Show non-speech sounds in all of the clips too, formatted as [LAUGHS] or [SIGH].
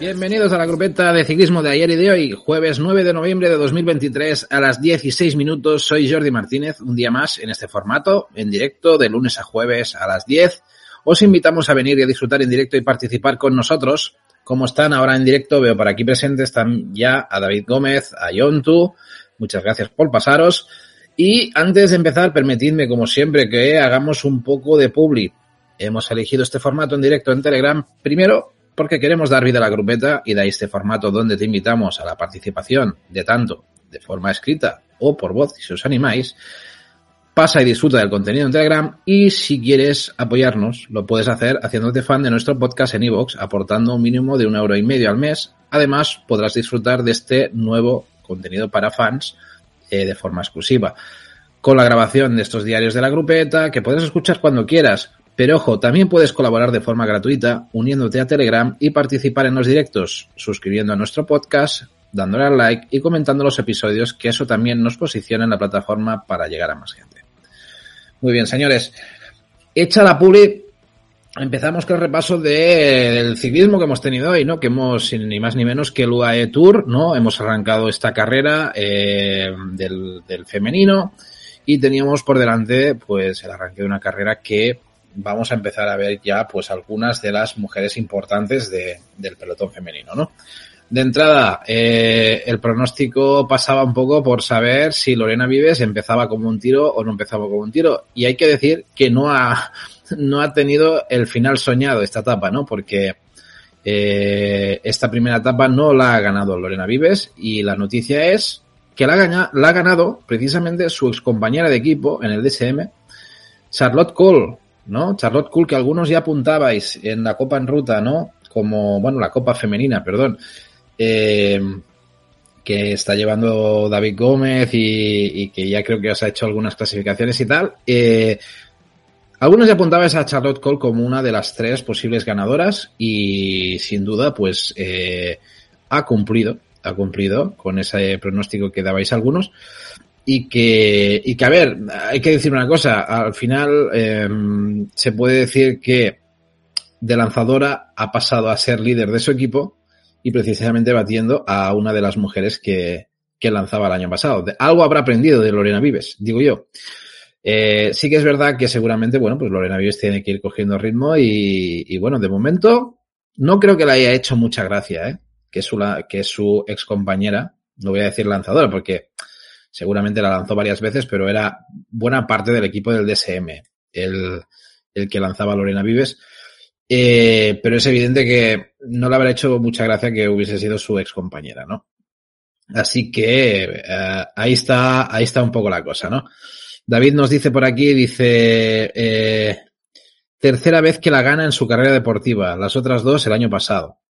Bienvenidos a la grupeta de ciclismo de ayer y de hoy, jueves 9 de noviembre de 2023 a las 16 minutos. Soy Jordi Martínez, un día más en este formato, en directo de lunes a jueves a las 10. Os invitamos a venir y a disfrutar en directo y participar con nosotros. Como están ahora en directo, veo por aquí presentes están ya a David Gómez, a Yontu. Muchas gracias por pasaros. Y antes de empezar, permitidme, como siempre, que hagamos un poco de publi. Hemos elegido este formato en directo en Telegram, primero porque queremos dar vida a la grupeta y da este formato donde te invitamos a la participación de tanto de forma escrita o por voz, si os animáis. Pasa y disfruta del contenido en Telegram y si quieres apoyarnos, lo puedes hacer haciéndote fan de nuestro podcast en iVoox, aportando un mínimo de un euro y medio al mes. Además, podrás disfrutar de este nuevo contenido para fans eh, de forma exclusiva. Con la grabación de estos diarios de la grupeta, que podrás escuchar cuando quieras, pero ojo, también puedes colaborar de forma gratuita uniéndote a Telegram y participar en los directos, suscribiendo a nuestro podcast, dándole al like y comentando los episodios, que eso también nos posiciona en la plataforma para llegar a más gente. Muy bien, señores. Hecha la publi, empezamos con el repaso del ciclismo que hemos tenido hoy, ¿no? Que hemos, ni más ni menos que el UAE Tour, ¿no? Hemos arrancado esta carrera eh, del, del femenino y teníamos por delante, pues, el arranque de una carrera que vamos a empezar a ver ya pues algunas de las mujeres importantes de, del pelotón femenino, ¿no? De entrada, eh, el pronóstico pasaba un poco por saber si Lorena Vives empezaba como un tiro o no empezaba como un tiro. Y hay que decir que no ha, no ha tenido el final soñado esta etapa, ¿no? Porque eh, esta primera etapa no la ha ganado Lorena Vives y la noticia es que la, ha, ganado precisamente su ex compañera de equipo en el DSM, Charlotte Cole, ¿no? Charlotte Cool, que algunos ya apuntabais en la Copa en Ruta, ¿no? Como, bueno, la Copa Femenina, perdón. Eh, que está llevando David Gómez y, y, que ya creo que os ha hecho algunas clasificaciones y tal. Eh, algunos ya apuntabais a Charlotte Cole como una de las tres posibles ganadoras y sin duda pues eh, ha cumplido, ha cumplido con ese pronóstico que dabais algunos y que, y que, a ver, hay que decir una cosa, al final eh, se puede decir que de lanzadora ha pasado a ser líder de su equipo y precisamente batiendo a una de las mujeres que, que lanzaba el año pasado. Algo habrá aprendido de Lorena Vives, digo yo. Eh, sí que es verdad que seguramente, bueno, pues Lorena Vives tiene que ir cogiendo ritmo y, y bueno, de momento no creo que le haya hecho mucha gracia, ¿eh? que su, que es su ex compañera, no voy a decir lanzadora porque seguramente la lanzó varias veces, pero era buena parte del equipo del DSM, el, el que lanzaba Lorena Vives. Eh, pero es evidente que no le habrá hecho mucha gracia que hubiese sido su ex compañera, ¿no? Así que eh, ahí está, ahí está un poco la cosa, ¿no? David nos dice por aquí, dice, eh, tercera vez que la gana en su carrera deportiva, las otras dos el año pasado.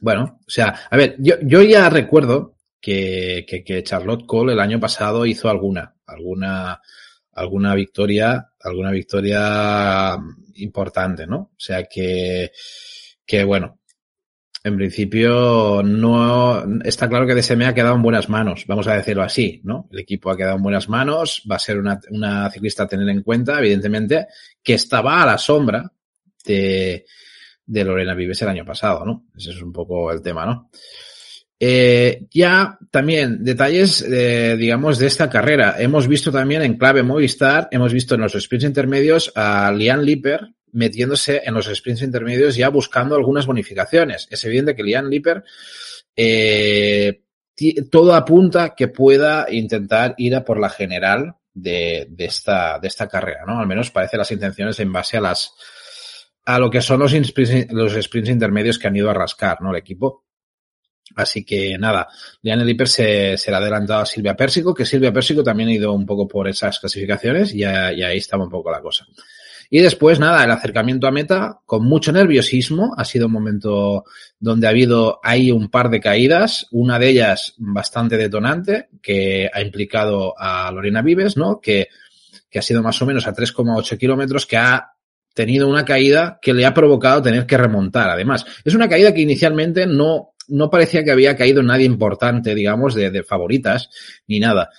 Bueno, o sea, a ver, yo, yo ya recuerdo que, que, que, Charlotte Cole el año pasado hizo alguna, alguna, alguna victoria, alguna victoria importante, ¿no? O sea que, que bueno, en principio no está claro que DSM ha quedado en buenas manos, vamos a decirlo así, ¿no? El equipo ha quedado en buenas manos, va a ser una, una ciclista a tener en cuenta, evidentemente, que estaba a la sombra de, de Lorena Vives el año pasado, ¿no? Ese es un poco el tema, ¿no? Eh, ya también detalles, eh, digamos, de esta carrera. Hemos visto también en clave Movistar, hemos visto en los sprints intermedios a Lian Lipper metiéndose en los sprints intermedios ya buscando algunas bonificaciones. Es evidente que Lian Lipper eh, todo apunta que pueda intentar ir a por la general de, de, esta, de esta carrera, ¿no? Al menos parece las intenciones en base a las, a lo que son los, los sprints intermedios que han ido a rascar, ¿no? El equipo. Así que nada, Diane Lipper se, se le ha adelantado a Silvia Pérsico, que Silvia Pérsico también ha ido un poco por esas clasificaciones y, y ahí estaba un poco la cosa. Y después, nada, el acercamiento a meta con mucho nerviosismo. Ha sido un momento donde ha habido ahí un par de caídas, una de ellas bastante detonante, que ha implicado a Lorena Vives, ¿no? Que, que ha sido más o menos a 3,8 kilómetros, que ha tenido una caída que le ha provocado tener que remontar. Además, es una caída que inicialmente no, no parecía que había caído nadie importante, digamos, de, de favoritas, ni nada.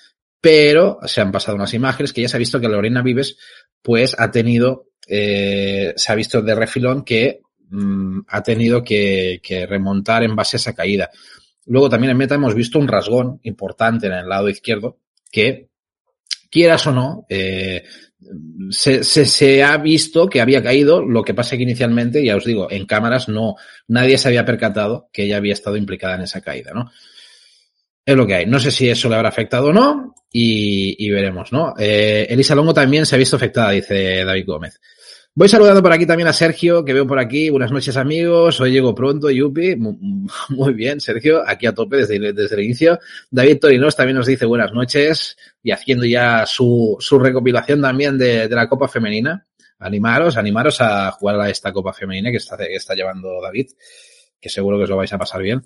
Pero se han pasado unas imágenes que ya se ha visto que Lorena Vives, pues, ha tenido, eh, se ha visto de refilón que mmm, ha tenido que, que remontar en base a esa caída. Luego también en meta hemos visto un rasgón importante en el lado izquierdo que, quieras o no, eh, se, se, se, ha visto que había caído, lo que pasa que inicialmente, ya os digo, en cámaras no, nadie se había percatado que ella había estado implicada en esa caída, ¿no? Es lo que hay. No sé si eso le habrá afectado o no y, y veremos, ¿no? Eh, Elisa Longo también se ha visto afectada, dice David Gómez. Voy saludando por aquí también a Sergio, que veo por aquí. Buenas noches, amigos. Hoy llego pronto, Yupi. [LAUGHS] Muy bien, Sergio, aquí a tope desde, desde el inicio. David Torinos también nos dice buenas noches y haciendo ya su, su recopilación también de, de, la Copa Femenina. Animaros, animaros a jugar a esta Copa Femenina que está, que está llevando David, que seguro que os lo vais a pasar bien.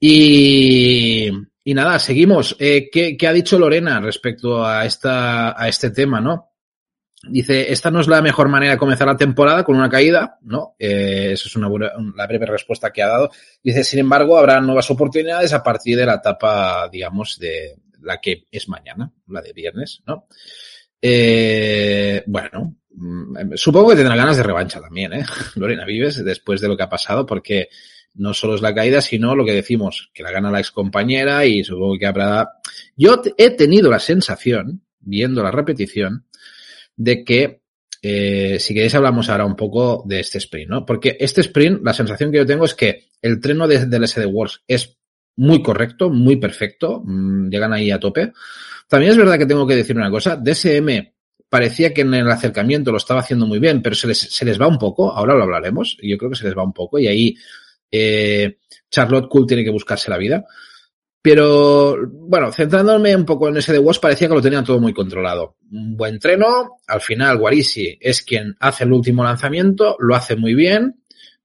Y, y nada, seguimos. Eh, ¿qué, ¿Qué ha dicho Lorena respecto a, esta, a este tema, no? Dice, esta no es la mejor manera de comenzar la temporada con una caída, ¿no? Eh, esa es una la breve respuesta que ha dado. Dice, sin embargo, habrá nuevas oportunidades a partir de la etapa, digamos, de la que es mañana, la de viernes, ¿no? Eh, bueno, mm, supongo que tendrá ganas de revancha también, ¿eh? [LAUGHS] Lorena Vives, después de lo que ha pasado, porque no solo es la caída, sino lo que decimos, que la gana la excompañera y supongo que habrá... Yo he tenido la sensación, viendo la repetición, de que eh, si queréis hablamos ahora un poco de este sprint, ¿no? Porque este sprint, la sensación que yo tengo es que el treno de, del SD Wars es muy correcto, muy perfecto, mmm, llegan ahí a tope. También es verdad que tengo que decir una cosa, DSM parecía que en el acercamiento lo estaba haciendo muy bien, pero se les, se les va un poco, ahora lo hablaremos, yo creo que se les va un poco y ahí eh, Charlotte Cool tiene que buscarse la vida. Pero, bueno, centrándome un poco en ese de Woz, parecía que lo tenían todo muy controlado. Un buen treno, al final Guarisi es quien hace el último lanzamiento, lo hace muy bien,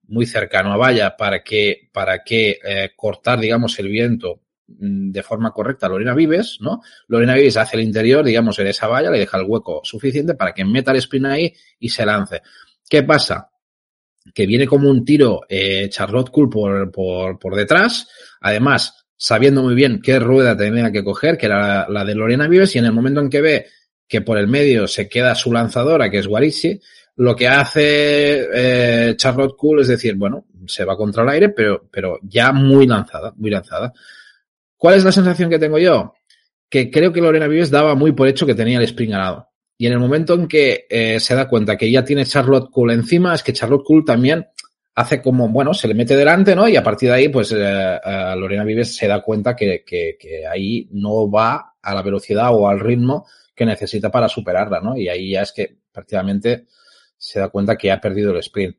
muy cercano a valla para que, para que eh, cortar, digamos, el viento de forma correcta Lorena Vives, ¿no? Lorena Vives hace el interior, digamos, en esa valla, le deja el hueco suficiente para que meta el sprint ahí y se lance. ¿Qué pasa? Que viene como un tiro eh, Charlotte Cool por, por, por detrás. Además, sabiendo muy bien qué rueda tenía que coger, que era la, de Lorena Vives, y en el momento en que ve que por el medio se queda su lanzadora, que es Guarici, lo que hace eh, Charlotte Cool es decir, bueno, se va contra el aire, pero, pero ya muy lanzada, muy lanzada. ¿Cuál es la sensación que tengo yo? Que creo que Lorena Vives daba muy por hecho que tenía el sprint ganado. Y en el momento en que eh, se da cuenta que ya tiene Charlotte Cool encima, es que Charlotte Cool también hace como, bueno, se le mete delante, ¿no? Y a partir de ahí, pues eh, Lorena Vives se da cuenta que, que, que, ahí no va a la velocidad o al ritmo que necesita para superarla, ¿no? Y ahí ya es que prácticamente se da cuenta que ha perdido el sprint.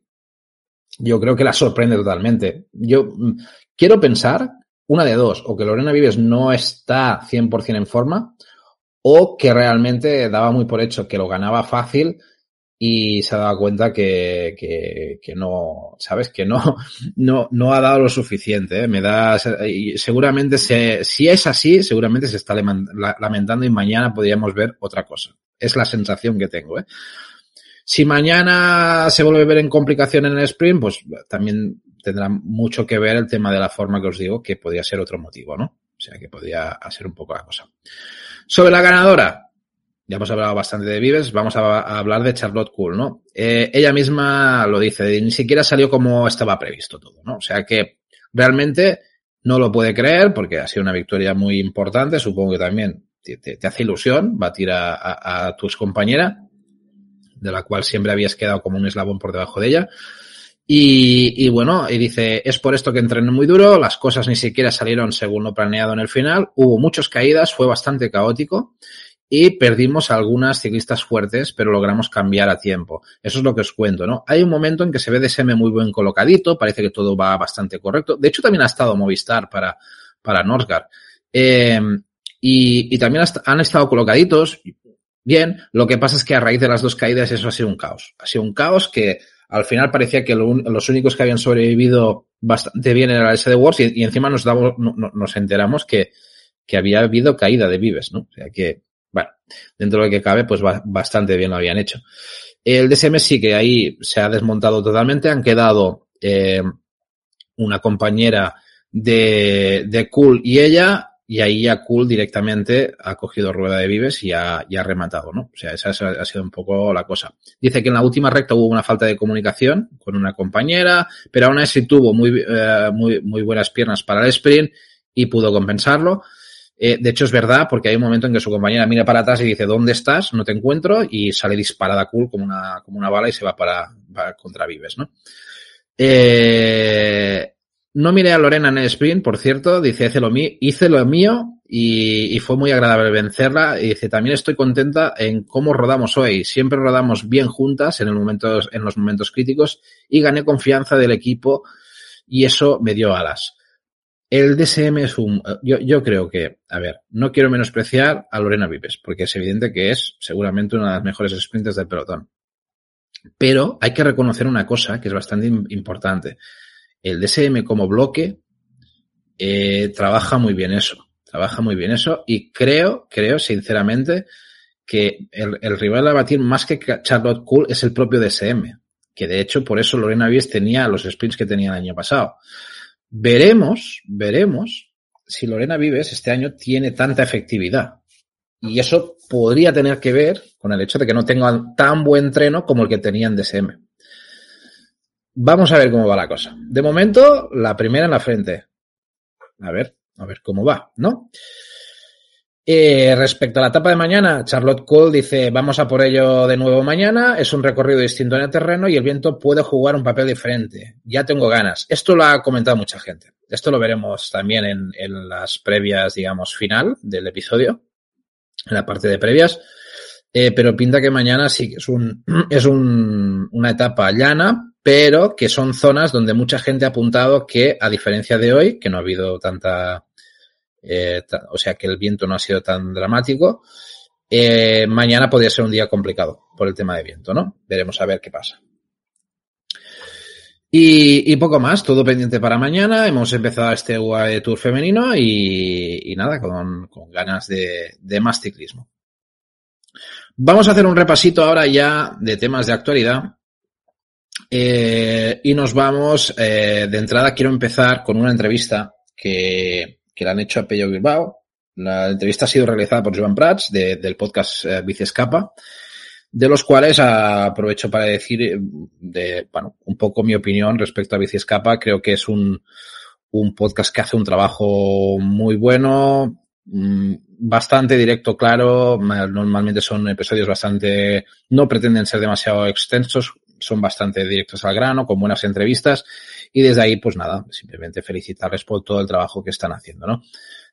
Yo creo que la sorprende totalmente. Yo mm, quiero pensar una de dos, o que Lorena Vives no está 100% en forma, o que realmente daba muy por hecho que lo ganaba fácil y se ha dado cuenta que, que, que, no, ¿sabes? Que no, [LAUGHS] no, no ha dado lo suficiente. ¿eh? Me da, seguramente se, si es así, seguramente se está lamentando y mañana podríamos ver otra cosa. Es la sensación que tengo, ¿eh? Si mañana se vuelve a ver en complicación en el sprint, pues también tendrá mucho que ver el tema de la forma que os digo, que podría ser otro motivo, ¿no? O sea, que podría hacer un poco la cosa. Sobre la ganadora, ya hemos hablado bastante de Vives, vamos a, hablar de Charlotte Cool, ¿no? Eh, ella misma lo dice, ni siquiera salió como estaba previsto todo, ¿no? O sea que realmente no lo puede creer porque ha sido una victoria muy importante, supongo que también te, hace ilusión batir a, a, a tu compañera, de la cual siempre habías quedado como un eslabón por debajo de ella. Y, bueno, y dice, es por esto que entrené muy duro, las cosas ni siquiera salieron según lo planeado en el final, hubo muchas caídas, fue bastante caótico y perdimos algunas ciclistas fuertes, pero logramos cambiar a tiempo. Eso es lo que os cuento, ¿no? Hay un momento en que se ve DSM muy buen colocadito, parece que todo va bastante correcto. De hecho, también ha estado Movistar para, para. Eh, y, y, también han estado colocaditos bien. Lo que pasa es que a raíz de las dos caídas eso ha sido un caos. Ha sido un caos que al final parecía que lo, los únicos que habían sobrevivido bastante bien era el SD Wars y, encima nos, damos, no, nos enteramos que, que había habido caída de Vives, ¿no? O sea que, bueno, dentro de lo que cabe, pues bastante bien lo habían hecho. El DSM sí que ahí se ha desmontado totalmente, han quedado eh, una compañera de, de Cool y ella, y ahí ya Cool directamente ha cogido rueda de Vives y ha, y ha rematado, ¿no? O sea, esa, ha sido un poco la cosa. Dice que en la última recta hubo una falta de comunicación con una compañera, pero aún así tuvo muy, eh, muy, muy buenas piernas para el sprint y pudo compensarlo. Eh, de hecho, es verdad, porque hay un momento en que su compañera mira para atrás y dice, ¿dónde estás? No te encuentro, y sale disparada cool como una, como una bala y se va para, contra Vives, ¿no? Eh, no miré a Lorena en el sprint, por cierto, dice, hice lo mío, hice lo mío y, y, fue muy agradable vencerla. Y dice, también estoy contenta en cómo rodamos hoy. Siempre rodamos bien juntas en, el momento, en los momentos críticos y gané confianza del equipo y eso me dio alas. El DSM es un, yo, yo creo que, a ver, no quiero menospreciar a Lorena Vives, porque es evidente que es seguramente una de las mejores sprinters del pelotón. Pero hay que reconocer una cosa que es bastante importante. El DSM como bloque eh, trabaja muy bien eso, trabaja muy bien eso y creo, creo sinceramente que el, el rival a batir más que Charlotte Cool es el propio DSM, que de hecho por eso Lorena Vives tenía los sprints que tenía el año pasado. Veremos, veremos si Lorena Vives este año tiene tanta efectividad. Y eso podría tener que ver con el hecho de que no tengan tan buen treno como el que tenía en DSM. Vamos a ver cómo va la cosa. De momento, la primera en la frente. A ver, a ver cómo va, ¿no? Eh, respecto a la etapa de mañana, Charlotte Cole dice, vamos a por ello de nuevo mañana, es un recorrido distinto en el terreno y el viento puede jugar un papel diferente. Ya tengo ganas. Esto lo ha comentado mucha gente. Esto lo veremos también en, las previas, digamos, final del episodio, en la parte de previas. Eh, pero pinta que mañana sí que es un, [CLEARS THROAT] es un, una etapa llana, pero que son zonas donde mucha gente ha apuntado que, a diferencia de hoy, que no ha habido tanta, eh, o sea que el viento no ha sido tan dramático. Eh, mañana podría ser un día complicado por el tema de viento, ¿no? Veremos a ver qué pasa. Y, y, poco más, todo pendiente para mañana. Hemos empezado este UAE Tour femenino y, y nada, con, con ganas de, de, más ciclismo. Vamos a hacer un repasito ahora ya de temas de actualidad. Eh, y nos vamos, eh, de entrada quiero empezar con una entrevista que, que le han hecho a Pello Bilbao. La entrevista ha sido realizada por Joan Prats de, del podcast eh, Escapa, de los cuales aprovecho para decir eh, de, bueno, un poco mi opinión respecto a Escapa. Creo que es un, un podcast que hace un trabajo muy bueno, mm, bastante directo, claro. Normalmente son episodios bastante, no pretenden ser demasiado extensos, son bastante directos al grano, con buenas entrevistas. Y desde ahí, pues nada, simplemente felicitarles por todo el trabajo que están haciendo, ¿no?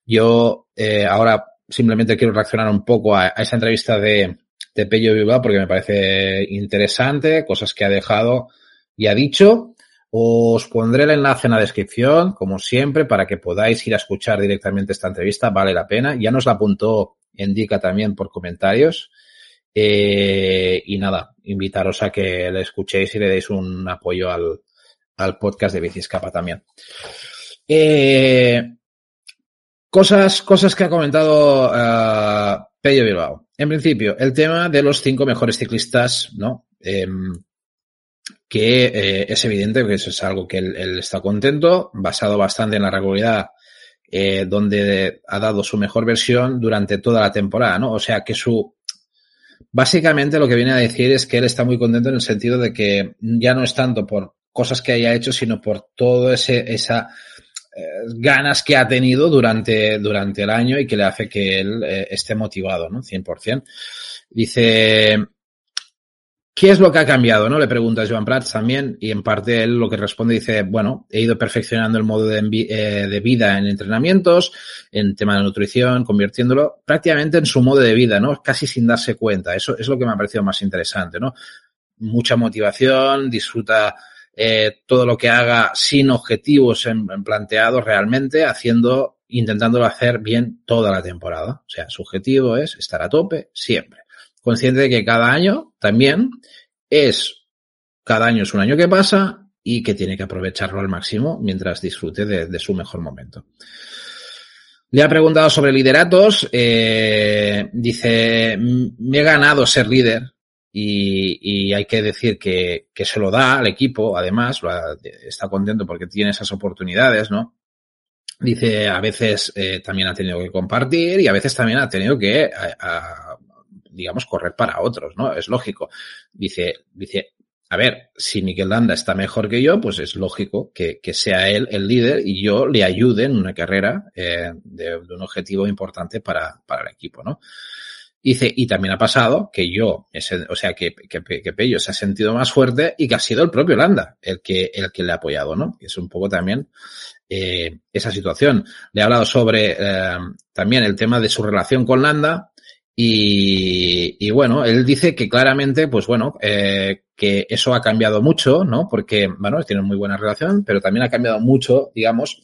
Yo eh, ahora simplemente quiero reaccionar un poco a, esa entrevista de, de Pello Bilbao porque me parece interesante, cosas que ha dejado y ha dicho. Os pondré el enlace en la descripción, como siempre, para que podáis ir a escuchar directamente esta entrevista. Vale la pena. Ya nos la apuntó Indica también por comentarios. Eh, y nada, invitaros a que le escuchéis y le deis un apoyo al, al podcast de Biciscapa también. Eh, cosas, cosas que ha comentado uh, Pello Bilbao. En principio, el tema de los cinco mejores ciclistas, ¿no? Eh, que es evidente que eso es algo que él, él, está contento, basado bastante en la regularidad, donde ha dado su mejor versión durante toda la temporada, ¿no? O sea que su, básicamente lo que viene a decir es que él está muy contento en el sentido de que ya no es tanto por cosas que haya hecho, sino por todo ese, esa eh, ganas que ha tenido durante, durante el año y que le hace que él eh, esté motivado, ¿no? 100%. Dice ¿Qué es lo que ha cambiado? ¿no? Le pregunta Joan Prats también, y en parte él lo que responde dice, bueno, he ido perfeccionando el modo de, eh, de, vida en entrenamientos, en tema de nutrición, convirtiéndolo prácticamente en su modo de vida, ¿no? Casi sin darse cuenta. Eso es lo que me ha parecido más interesante, ¿no? Mucha motivación, disfruta eh, todo lo que haga sin objetivos planteados realmente, haciendo, intentándolo hacer bien toda la temporada. O sea, su objetivo es estar a tope siempre consciente de que cada año también es, cada año es un año que pasa y que tiene que aprovecharlo al máximo mientras disfrute de, su mejor momento. Le ha preguntado sobre lideratos. Eh, dice, me he ganado ser líder y, y hay que decir que, que, se lo da al equipo, además, está contento porque tiene esas oportunidades, ¿no? Dice, a veces eh, también ha tenido que compartir y a veces también ha tenido que digamos, correr para otros, ¿no? Es lógico. Dice, dice, a ver, si Miquel Landa está mejor que yo, pues es lógico que, que sea él el líder y yo le ayude en una carrera eh, de, de, un objetivo importante para, para el equipo, ¿no? Dice, y también ha pasado que yo, ese, o sea, que, que, que, Pello se ha sentido más fuerte y que ha sido el propio Landa el que, el que le ha apoyado, ¿no? Es un poco también eh, esa situación. Le he hablado sobre eh, también el tema de su relación con Landa, y, y, bueno, él dice que claramente, pues bueno, eh, que eso ha cambiado mucho, ¿no? Porque, bueno, tienen muy buena relación, pero también ha cambiado mucho, digamos,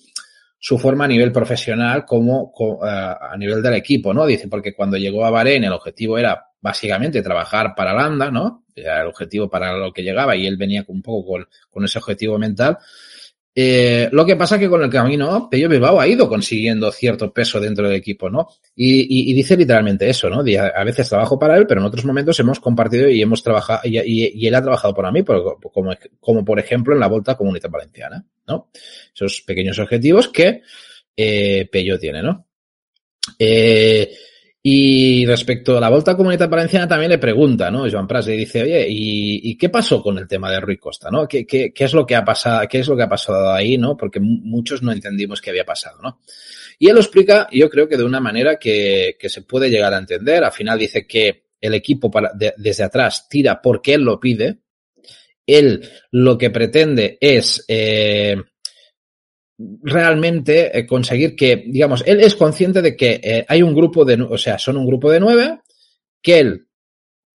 su forma a nivel profesional como, como uh, a nivel del equipo, ¿no? Dice, porque cuando llegó a Bahrein el objetivo era básicamente trabajar para Landa, ¿no? Era el objetivo para lo que llegaba y él venía un poco con ese objetivo mental. Eh, lo que pasa que con el camino, Pello Bilbao ha ido consiguiendo cierto peso dentro del equipo, ¿no? Y, dice literalmente eso, ¿no? A, veces trabajo para él, pero en otros momentos hemos compartido y hemos trabajado, y, él ha trabajado para mí, como por ejemplo en la Volta Comunidad Valenciana, ¿no? Esos pequeños objetivos que eh, Pello tiene, ¿no? Eh, y respecto a la Volta Comunidad Valenciana también le pregunta, ¿no? Joan Pras le dice, oye, ¿y, ¿y, qué pasó con el tema de Rui Costa, no? ¿Qué, qué, ¿Qué, es lo que ha pasado, qué es lo que ha pasado ahí, no? Porque muchos no entendimos qué había pasado, ¿no? Y él lo explica, yo creo que de una manera que, que se puede llegar a entender. Al final dice que el equipo para, de, desde atrás tira porque él lo pide. Él lo que pretende es, eh, realmente eh, conseguir que, digamos, él es consciente de que eh, hay un grupo de, o sea, son un grupo de nueve, que él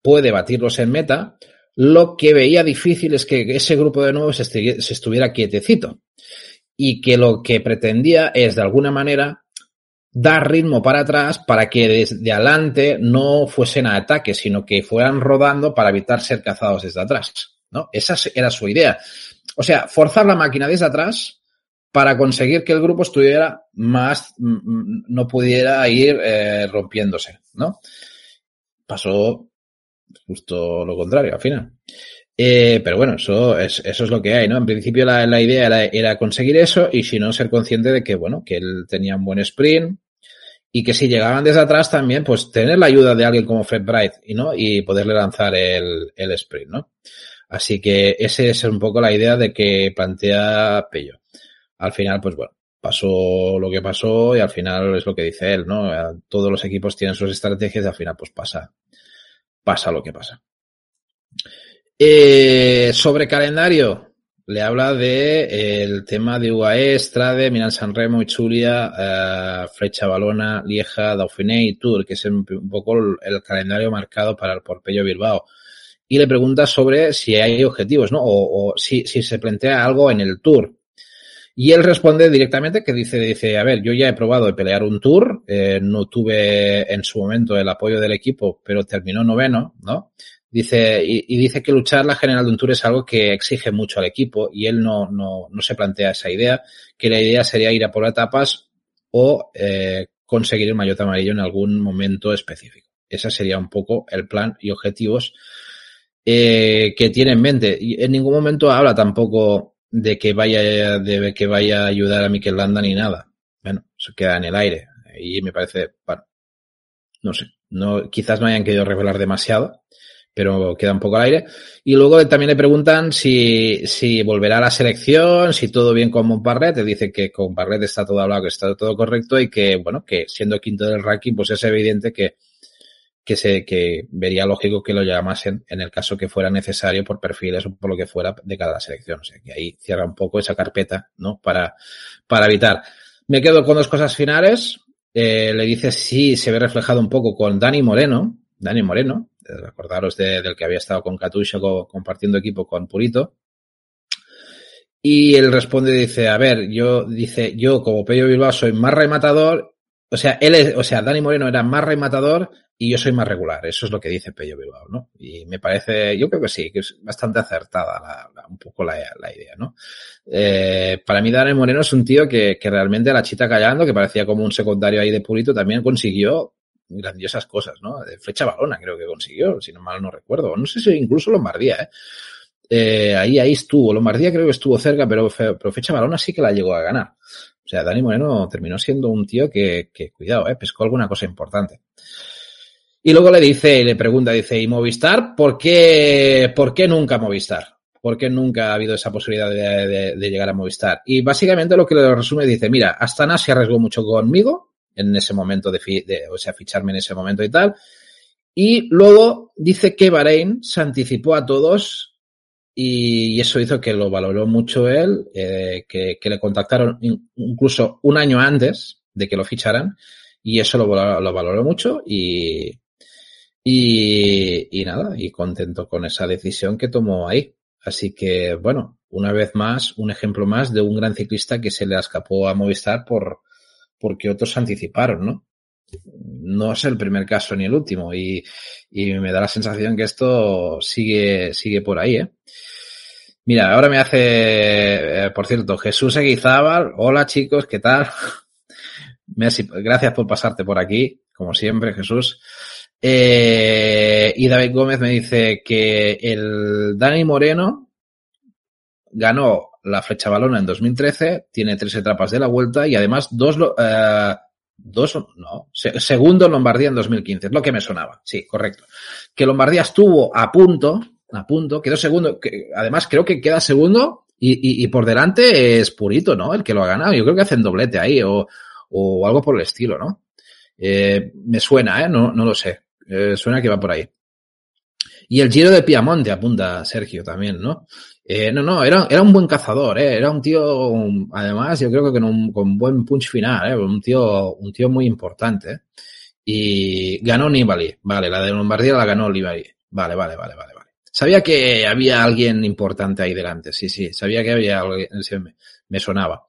puede batirlos en meta, lo que veía difícil es que ese grupo de nueve se, se estuviera quietecito y que lo que pretendía es, de alguna manera, dar ritmo para atrás para que desde adelante no fuesen a ataque, sino que fueran rodando para evitar ser cazados desde atrás, ¿no? Esa era su idea. O sea, forzar la máquina desde atrás para conseguir que el grupo estuviera más, no pudiera ir eh, rompiéndose, ¿no? Pasó justo lo contrario al final. Eh, pero bueno, eso es, eso es lo que hay, ¿no? En principio la, la idea era, era, conseguir eso y si no, ser consciente de que, bueno, que él tenía un buen sprint y que si llegaban desde atrás también, pues tener la ayuda de alguien como Fred Bright y, ¿no? y poderle lanzar el, el sprint, ¿no? Así que esa es un poco la idea de que plantea Pello al final, pues bueno, pasó lo que pasó y al final es lo que dice él, ¿no? Todos los equipos tienen sus estrategias y al final pues pasa, pasa lo que pasa. Eh, sobre calendario, le habla de eh, el tema de UAE, Strade, Milan San Remo, Itzulia, eh, Flecha Balona, Lieja, Dauphiné y Tour, que es un, poco el, calendario marcado para el Porpello Bilbao. Y le pregunta sobre si hay objetivos, ¿no? O, si se plantea algo en el Tour. Y él responde directamente que dice, dice, a ver, yo ya he probado de pelear un tour, eh, no tuve en su momento el apoyo del equipo, pero terminó noveno, ¿no? Dice, y, dice que luchar la general de un tour es algo que exige mucho al equipo y él no, no, no se plantea esa idea, que la idea sería ir a por etapas o eh, conseguir el maillot amarillo en algún momento específico. Ese sería un poco el plan y objetivos eh, que tiene en mente. Y en ningún momento habla tampoco de que vaya, de que vaya a ayudar a Mikel Landa ni nada. Bueno, se queda en el aire. Y me parece, bueno, no sé, no, quizás no hayan querido revelar demasiado, pero queda un poco al aire. Y luego también le preguntan si, si volverá a la selección, si todo bien con Montparret. Dice que con Barret está todo hablado, que está todo correcto y que, bueno, que siendo quinto del ranking, pues es evidente que, que se, que vería lógico que lo llamasen en el caso que fuera necesario por perfiles o por lo que fuera de cada selección. O sea, que ahí cierra un poco esa carpeta, ¿no? Para, para evitar. Me quedo con dos cosas finales. Eh, le dice sí, se ve reflejado un poco con Dani Moreno. Dani Moreno, acordaros de, del que había estado con Catucho compartiendo equipo con Purito. Y él responde y dice, a ver, yo, dice, yo como Pello Bilbao soy más rematador, o sea, él es, o sea, Dani Moreno era más rematador y yo soy más regular. Eso es lo que dice Pello Bilbao, ¿no? Y me parece, yo creo que sí, que es bastante acertada la, un poco la, idea, ¿no? Eh, para mí Dani Moreno es un tío que, que realmente la chita callando, que parecía como un secundario ahí de purito, también consiguió grandiosas cosas, ¿no? De flecha balona creo que consiguió, si no mal no recuerdo. No sé si incluso Lombardía, ¿eh? Eh, ahí, ahí estuvo. Lombardía creo que estuvo cerca, pero, pero fecha balona sí que la llegó a ganar. Sea, Dani Moreno terminó siendo un tío que, que cuidado, eh, pescó alguna cosa importante. Y luego le dice, le pregunta, dice, ¿y Movistar? ¿Por qué, por qué nunca Movistar? ¿Por qué nunca ha habido esa posibilidad de, llegar a Movistar? Y básicamente lo que le resume dice, mira, Astana se arriesgó mucho conmigo en ese momento de, de, o sea, ficharme en ese momento y tal. Y luego dice que Bahrein se anticipó a todos y eso hizo que lo valoró mucho él, eh, que, le contactaron incluso un año antes de que lo ficharan y eso lo, lo valoró mucho y, y, y, nada, y contento con esa decisión que tomó ahí. Así que, bueno, una vez más, un ejemplo más de un gran ciclista que se le escapó a Movistar por, porque otros anticiparon, ¿no? No es el primer caso ni el último y, y me da la sensación que esto sigue, sigue por ahí, ¿eh? Mira, ahora me hace, eh, por cierto, Jesús Eguizábal. Hola chicos, ¿qué tal? [LAUGHS] Gracias por pasarte por aquí, como siempre, Jesús. Eh, y David Gómez me dice que el Dani Moreno ganó la flecha balona en 2013, tiene tres etapas de la vuelta y además dos, eh, dos, no, segundo Lombardía en 2015, es lo que me sonaba, sí, correcto. Que Lombardía estuvo a punto, a punto, quedó segundo, que además creo que queda segundo y, y, y, por delante es Purito, ¿no? El que lo ha ganado, yo creo que hacen doblete ahí o, o algo por el estilo, ¿no? Eh, me suena, ¿eh? No, no lo sé, eh, suena que va por ahí. Y el Giro de Piamonte, apunta Sergio también, ¿no? Eh, no, no, era, era un buen cazador, ¿eh? era un tío, además yo creo que con un con buen punch final, ¿eh? un tío, un tío muy importante. ¿eh? Y ganó Nibali, vale, la de Lombardía la ganó Nibali, vale, vale, vale, vale. Sabía que había alguien importante ahí delante, sí, sí, sabía que había alguien, me, sonaba.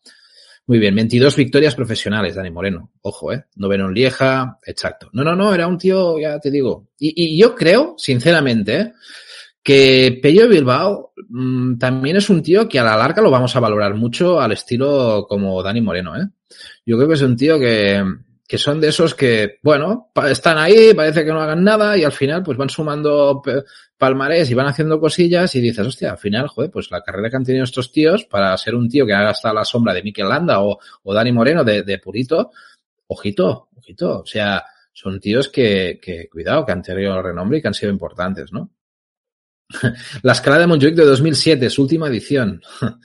Muy bien, 22 victorias profesionales, Dani Moreno. Ojo, ¿eh? Noveno en Lieja, exacto. No, no, no, era un tío, ya te digo. Y, y yo creo, sinceramente, ¿eh? Que Pello Bilbao mmm, también es un tío que a la larga lo vamos a valorar mucho al estilo como Dani Moreno, ¿eh? Yo creo que es un tío que, que son de esos que, bueno, están ahí, parece que no hagan nada y al final pues van sumando palmarés y van haciendo cosillas y dices, hostia, al final, joder, pues la carrera que han tenido estos tíos para ser un tío que haga hasta la sombra de Mikel Landa o, o Dani Moreno de, de Purito, ojito, ojito, o sea, son tíos que, que, cuidado, que han tenido renombre y que han sido importantes, ¿no? [LAUGHS] La escala de Montjuic de 2007, su última edición. [LAUGHS]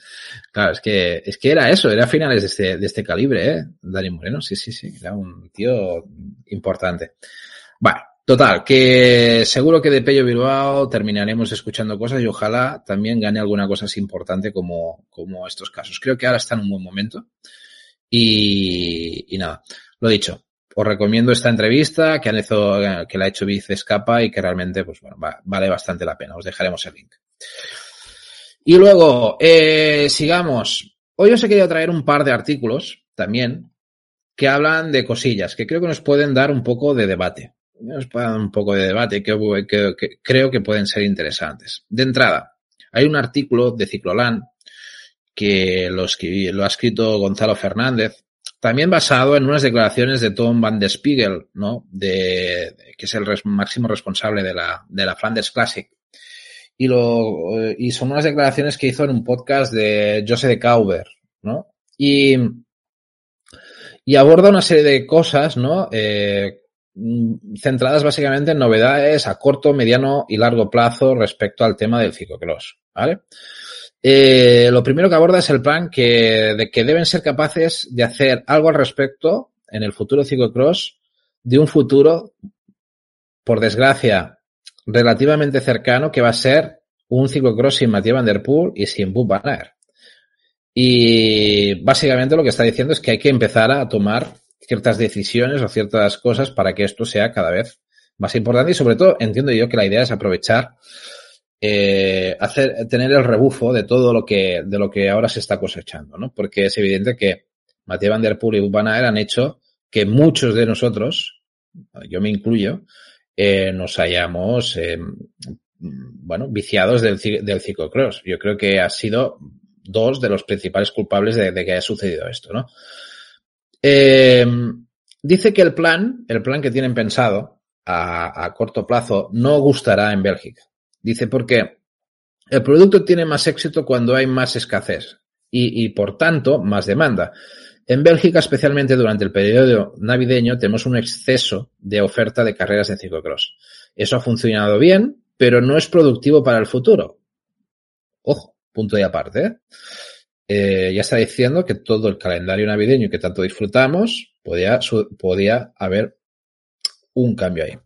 Claro, es que, es que era eso, era finales de este, de este calibre, ¿eh? Dani Moreno, sí, sí, sí, era un tío importante. Bueno, total, que seguro que de Pello Bilbao terminaremos escuchando cosas y ojalá también gane alguna cosa así importante como, como estos casos. Creo que ahora está en un buen momento. Y, y nada, lo dicho, os recomiendo esta entrevista que, han hecho, que la ha hecho Viz Escapa y que realmente pues, bueno, va, vale bastante la pena. Os dejaremos el link. Y luego, eh, sigamos. Hoy os he querido traer un par de artículos también que hablan de cosillas que creo que nos pueden dar un poco de debate. Nos pueden dar un poco de debate que, creo que pueden ser interesantes. De entrada, hay un artículo de Ciclolán que lo, lo ha escrito Gonzalo Fernández, también basado en unas declaraciones de Tom Van der Spiegel, ¿no? De, que es el máximo responsable de la, de la Flanders Classic. Y lo, y son unas declaraciones que hizo en un podcast de Jose de Cauber, ¿no? Y, y aborda una serie de cosas, ¿no? Eh, centradas básicamente en novedades a corto, mediano y largo plazo respecto al tema del ciclocross, ¿vale? Eh, lo primero que aborda es el plan que, de que deben ser capaces de hacer algo al respecto en el futuro ciclocross de un futuro por desgracia, relativamente cercano, que va a ser un ciclocross sin Matías Van Der Poel y sin Bob Van. Y básicamente lo que está diciendo es que hay que empezar a tomar ciertas decisiones o ciertas cosas para que esto sea cada vez más importante y sobre todo entiendo yo que la idea es aprovechar eh, hacer tener el rebufo de todo lo que de lo que ahora se está cosechando, ¿no? Porque es evidente que Mateo Van Der Poel y Van han hecho que muchos de nosotros, yo me incluyo, eh, nos hayamos eh, bueno viciados del, del ciclocross. Yo creo que ha sido dos de los principales culpables de, de que haya sucedido esto, ¿no? Eh, dice que el plan, el plan que tienen pensado a, a corto plazo, no gustará en Bélgica. Dice porque el producto tiene más éxito cuando hay más escasez y, y, por tanto más demanda. En Bélgica, especialmente durante el periodo navideño, tenemos un exceso de oferta de carreras de ciclocross. Eso ha funcionado bien, pero no es productivo para el futuro. Ojo, punto y aparte. ¿eh? Eh, ya está diciendo que todo el calendario navideño que tanto disfrutamos, podía, podía haber un cambio ahí.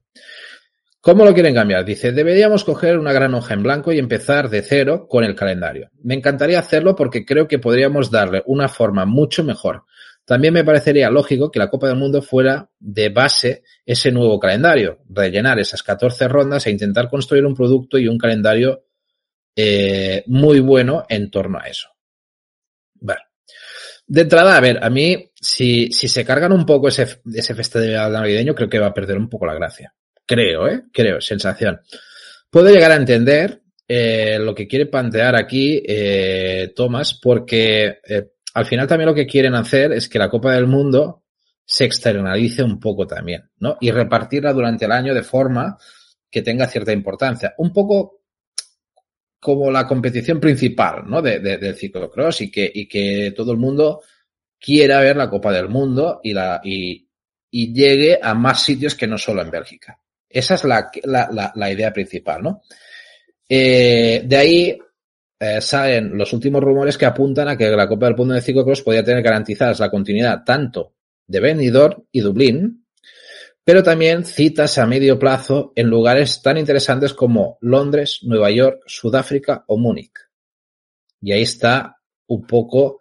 ¿Cómo lo quieren cambiar? Dice, deberíamos coger una gran hoja en blanco y empezar de cero con el calendario. Me encantaría hacerlo porque creo que podríamos darle una forma mucho mejor. También me parecería lógico que la Copa del Mundo fuera de base ese nuevo calendario, rellenar esas 14 rondas e intentar construir un producto y un calendario eh, muy bueno en torno a eso. Vale. De entrada, a ver, a mí, si, si se cargan un poco ese, ese festival navideño, creo que va a perder un poco la gracia. Creo, ¿eh? Creo, sensación. Puedo llegar a entender eh, lo que quiere plantear aquí eh, Thomas, porque eh, al final también lo que quieren hacer es que la Copa del Mundo se externalice un poco también, ¿no? Y repartirla durante el año de forma que tenga cierta importancia. Un poco como la competición principal, ¿no? De, de, del ciclocross y que, y que todo el mundo quiera ver la Copa del Mundo y, la, y, y llegue a más sitios que no solo en Bélgica. Esa es la, la, la, idea principal, ¿no? Eh, de ahí eh, salen los últimos rumores que apuntan a que la Copa del Mundo de Ciclocross podría tener garantizadas la continuidad tanto de Benidorm y Dublín, pero también citas a medio plazo en lugares tan interesantes como Londres, Nueva York, Sudáfrica o Múnich. Y ahí está un poco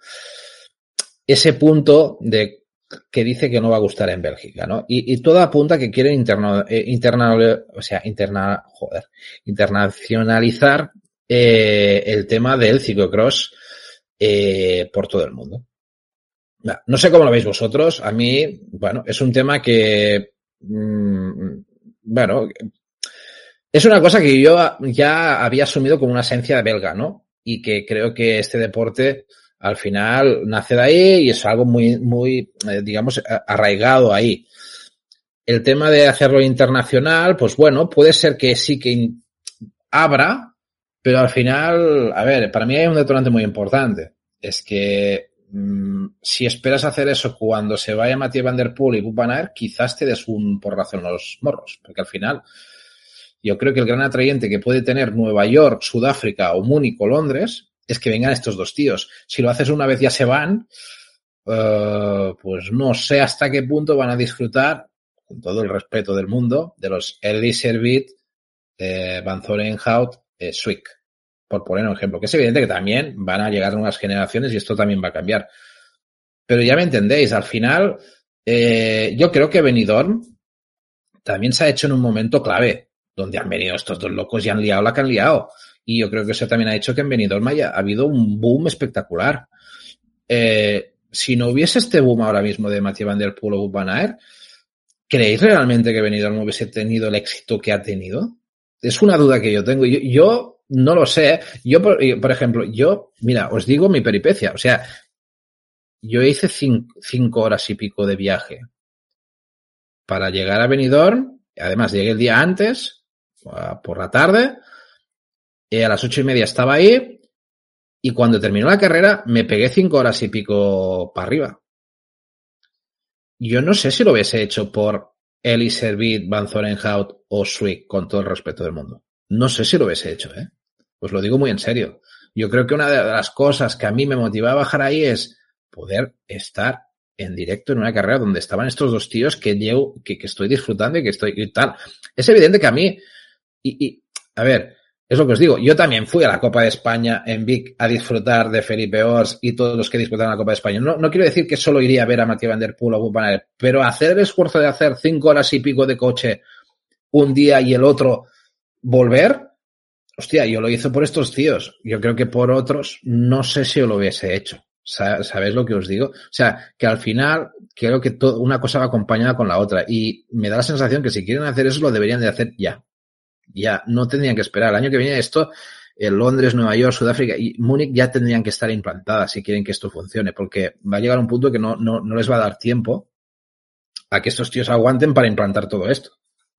ese punto de que dice que no va a gustar en Bélgica, ¿no? Y, y todo apunta que quieren eh, interna, o sea, internacionalizar eh, el tema del ciclocross eh, por todo el mundo. No sé cómo lo veis vosotros. A mí, bueno, es un tema que, mmm, bueno, es una cosa que yo ya había asumido como una esencia belga, ¿no? Y que creo que este deporte, al final nace de ahí y es algo muy, muy, eh, digamos, arraigado ahí. El tema de hacerlo internacional, pues bueno, puede ser que sí que abra, pero al final, a ver, para mí hay un detonante muy importante. Es que mmm, si esperas hacer eso cuando se vaya Matías Van Der Poel y Aert, quizás te des un porrazo en los morros, porque al final yo creo que el gran atrayente que puede tener Nueva York, Sudáfrica o Múnich o Londres es que vengan estos dos tíos. Si lo haces una vez ya se van, uh, pues no sé hasta qué punto van a disfrutar, con todo el respeto del mundo, de los Elie Servit, eh, Van Zorenhout, eh, Swick, por poner un ejemplo, que es evidente que también van a llegar nuevas generaciones y esto también va a cambiar. Pero ya me entendéis, al final, eh, yo creo que Benidorm también se ha hecho en un momento clave, donde han venido estos dos locos y han liado la que han liado. Y yo creo que eso también ha hecho que en Benidorm haya ha habido un boom espectacular. Eh, si no hubiese este boom ahora mismo de Mathieu Van Der Poel o Van ¿creéis realmente que Benidorm hubiese tenido el éxito que ha tenido? Es una duda que yo tengo. Yo, yo no lo sé. Yo, por, por, ejemplo, yo, mira, os digo mi peripecia. O sea, yo hice cinco, cinco horas y pico de viaje para llegar a Benidorm. Además, llegué el día antes, por la tarde, a las ocho y media estaba ahí y cuando terminó la carrera me pegué cinco horas y pico para arriba. Yo no sé si lo hubiese hecho por Eli Servit, Van Zorenhout o Swick, con todo el respeto del mundo. No sé si lo hubiese hecho, ¿eh? Pues lo digo muy en serio. Yo creo que una de las cosas que a mí me motivaba a bajar ahí es poder estar en directo en una carrera donde estaban estos dos tíos que llevo, que, que estoy disfrutando y que estoy y tal. Es evidente que a mí, y, y, a ver, es lo que os digo, yo también fui a la Copa de España en Vic a disfrutar de Felipe Ors y todos los que disfrutaron la Copa de España. No, no quiero decir que solo iría a ver a Matías Van Der Poel o Bupanel, pero hacer el esfuerzo de hacer cinco horas y pico de coche un día y el otro volver, hostia, yo lo hice por estos tíos. Yo creo que por otros no sé si lo hubiese hecho. ¿Sabéis lo que os digo? O sea, que al final creo que una cosa va acompañada con la otra y me da la sensación que si quieren hacer eso lo deberían de hacer ya ya no tendrían que esperar. El año que viene esto, en Londres, Nueva York, Sudáfrica y Múnich ya tendrían que estar implantadas si quieren que esto funcione, porque va a llegar un punto que no, no, no les va a dar tiempo a que estos tíos aguanten para implantar todo esto.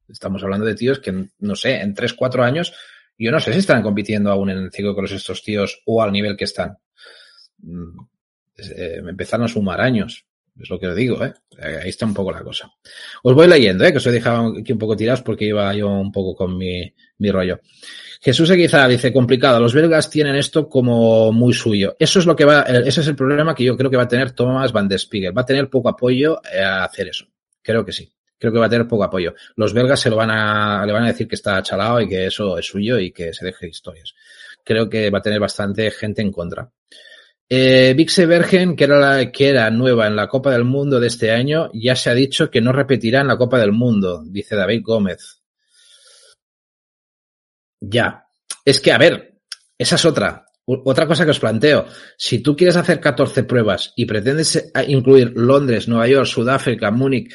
Estamos hablando de tíos que, no sé, en 3, 4 años, yo no sé si están compitiendo aún en el ciclocross estos tíos o al nivel que están. Mm, eh, empezaron a sumar años. Es lo que os digo, ¿eh? Ahí está un poco la cosa. Os voy leyendo, ¿eh? Que os he dejado aquí un poco tirados porque iba yo un poco con mi, mi rollo. Jesús quizá dice, complicado, los belgas tienen esto como muy suyo. Eso es lo que va, ese es el problema que yo creo que va a tener Thomas Van der Spiegel. Va a tener poco apoyo a hacer eso. Creo que sí. Creo que va a tener poco apoyo. Los belgas se lo van a, le van a decir que está chalado y que eso es suyo y que se deje historias. Creo que va a tener bastante gente en contra. Eh, Vixe Bergen, que era, la, que era nueva en la Copa del Mundo de este año, ya se ha dicho que no repetirá en la Copa del Mundo, dice David Gómez. Ya. Es que, a ver, esa es otra. Otra cosa que os planteo. Si tú quieres hacer 14 pruebas y pretendes eh, incluir Londres, Nueva York, Sudáfrica, Múnich,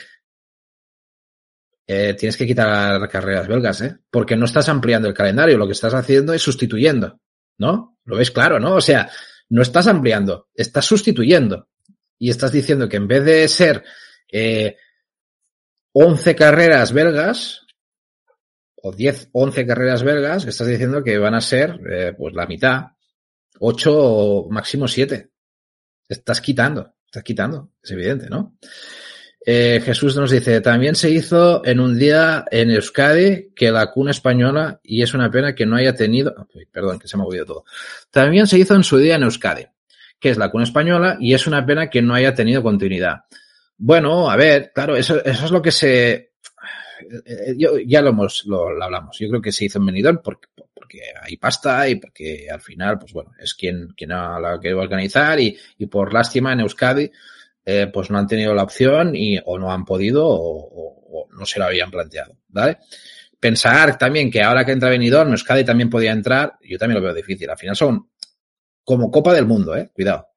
eh, tienes que quitar carreras belgas, ¿eh? Porque no estás ampliando el calendario, lo que estás haciendo es sustituyendo, ¿no? Lo ves claro, ¿no? O sea, no estás ampliando, estás sustituyendo. Y estás diciendo que en vez de ser eh, 11 carreras belgas, o 10, 11 carreras belgas, estás diciendo que van a ser eh, pues la mitad, 8 o máximo 7. Estás quitando, estás quitando, es evidente, ¿no? Eh, Jesús nos dice, también se hizo en un día en Euskadi que la cuna española, y es una pena que no haya tenido, perdón, que se me ha movido todo. También se hizo en su día en Euskadi, que es la cuna española, y es una pena que no haya tenido continuidad. Bueno, a ver, claro, eso, eso es lo que se, eh, yo, ya lo hemos, lo, hablamos. Yo creo que se hizo en Benidorm porque, porque hay pasta y porque al final, pues bueno, es quien, quien ha, la querido organizar y, y por lástima en Euskadi, eh, pues no han tenido la opción y o no han podido o, no se lo habían planteado, ¿vale? Pensar también que ahora que entra Benidorm, Euskadi también podía entrar, yo también lo veo difícil. Al final son como Copa del Mundo, ¿eh? Cuidado.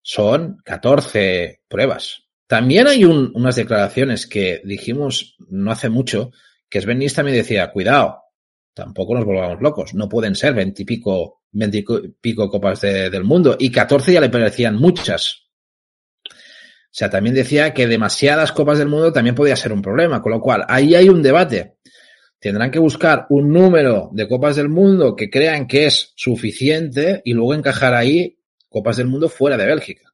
Son 14 pruebas. También hay un, unas declaraciones que dijimos no hace mucho, que Sven también decía, cuidado, tampoco nos volvamos locos, no pueden ser veintipico, veintipico copas de, del mundo, y 14 ya le parecían muchas, o sea, también decía que demasiadas copas del mundo también podía ser un problema, con lo cual ahí hay un debate. Tendrán que buscar un número de copas del mundo que crean que es suficiente y luego encajar ahí copas del mundo fuera de Bélgica.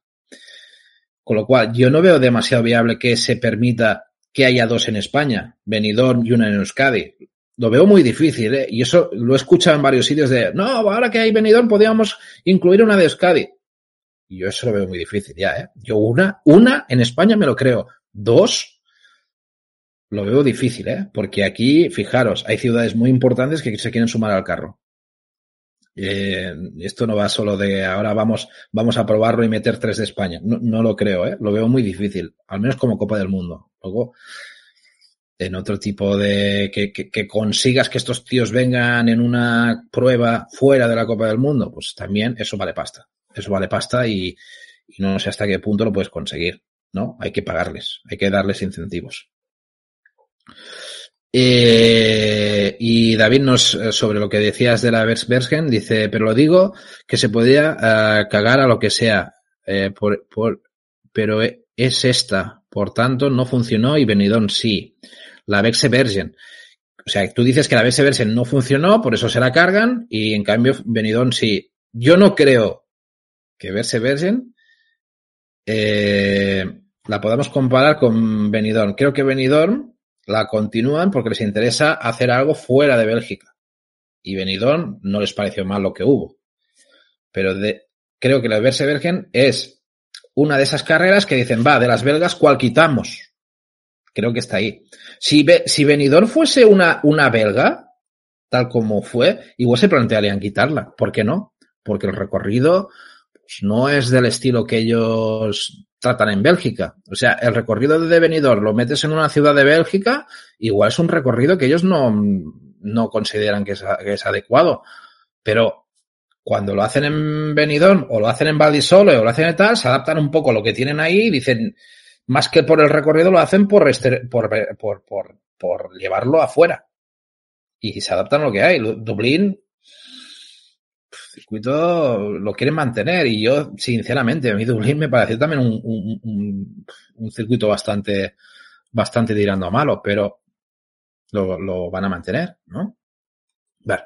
Con lo cual, yo no veo demasiado viable que se permita que haya dos en España, Benidorm y una en Euskadi. Lo veo muy difícil, ¿eh? Y eso lo he escuchado en varios sitios de, no, ahora que hay Benidorm podríamos incluir una de Euskadi. Yo eso lo veo muy difícil ya, ¿eh? Yo una, una en España me lo creo. Dos, lo veo difícil, ¿eh? Porque aquí, fijaros, hay ciudades muy importantes que se quieren sumar al carro. Eh, esto no va solo de ahora vamos, vamos a probarlo y meter tres de España. No, no lo creo, ¿eh? Lo veo muy difícil, al menos como Copa del Mundo. Luego, en otro tipo de que, que, consigas que estos tíos vengan en una prueba fuera de la Copa del Mundo, pues también eso vale pasta eso vale pasta y, no sé hasta qué punto lo puedes conseguir, ¿no? Hay que pagarles, hay que darles incentivos. Eh, y David nos, sobre lo que decías de la Versbergen, dice, pero lo digo que se podía uh, cagar a lo que sea, eh, pero es esta, por tanto no funcionó y Benidorm sí. La Vergen. O sea, tú dices que la Vergen no funcionó, por eso se la cargan y en cambio Benidorm sí. Yo no creo que verse Virgin eh, la podemos comparar con Benidorm. Creo que Benidorm la continúan porque les interesa hacer algo fuera de Bélgica. Y Benidorm no les pareció mal lo que hubo. Pero de, creo que la Verse Virgen es una de esas carreras que dicen, va, de las belgas, ¿cuál quitamos? Creo que está ahí. Si, si Benidorm fuese una, una belga, tal como fue, igual se plantearían quitarla. ¿Por qué no? Porque el recorrido no es del estilo que ellos tratan en Bélgica. O sea, el recorrido de Benidorm lo metes en una ciudad de Bélgica, igual es un recorrido que ellos no, no consideran que es, adecuado. Pero cuando lo hacen en Benidorm o lo hacen en Valdisole o lo hacen en tal, se adaptan un poco a lo que tienen ahí y dicen, más que por el recorrido, lo hacen por, por, por, por llevarlo afuera. Y se adaptan a lo que hay. Dublín, circuito lo quieren mantener y yo, sinceramente, a mí Dublín me parece también un, un, un, circuito bastante, bastante tirando a malo, pero lo, lo van a mantener, ¿no? Vale.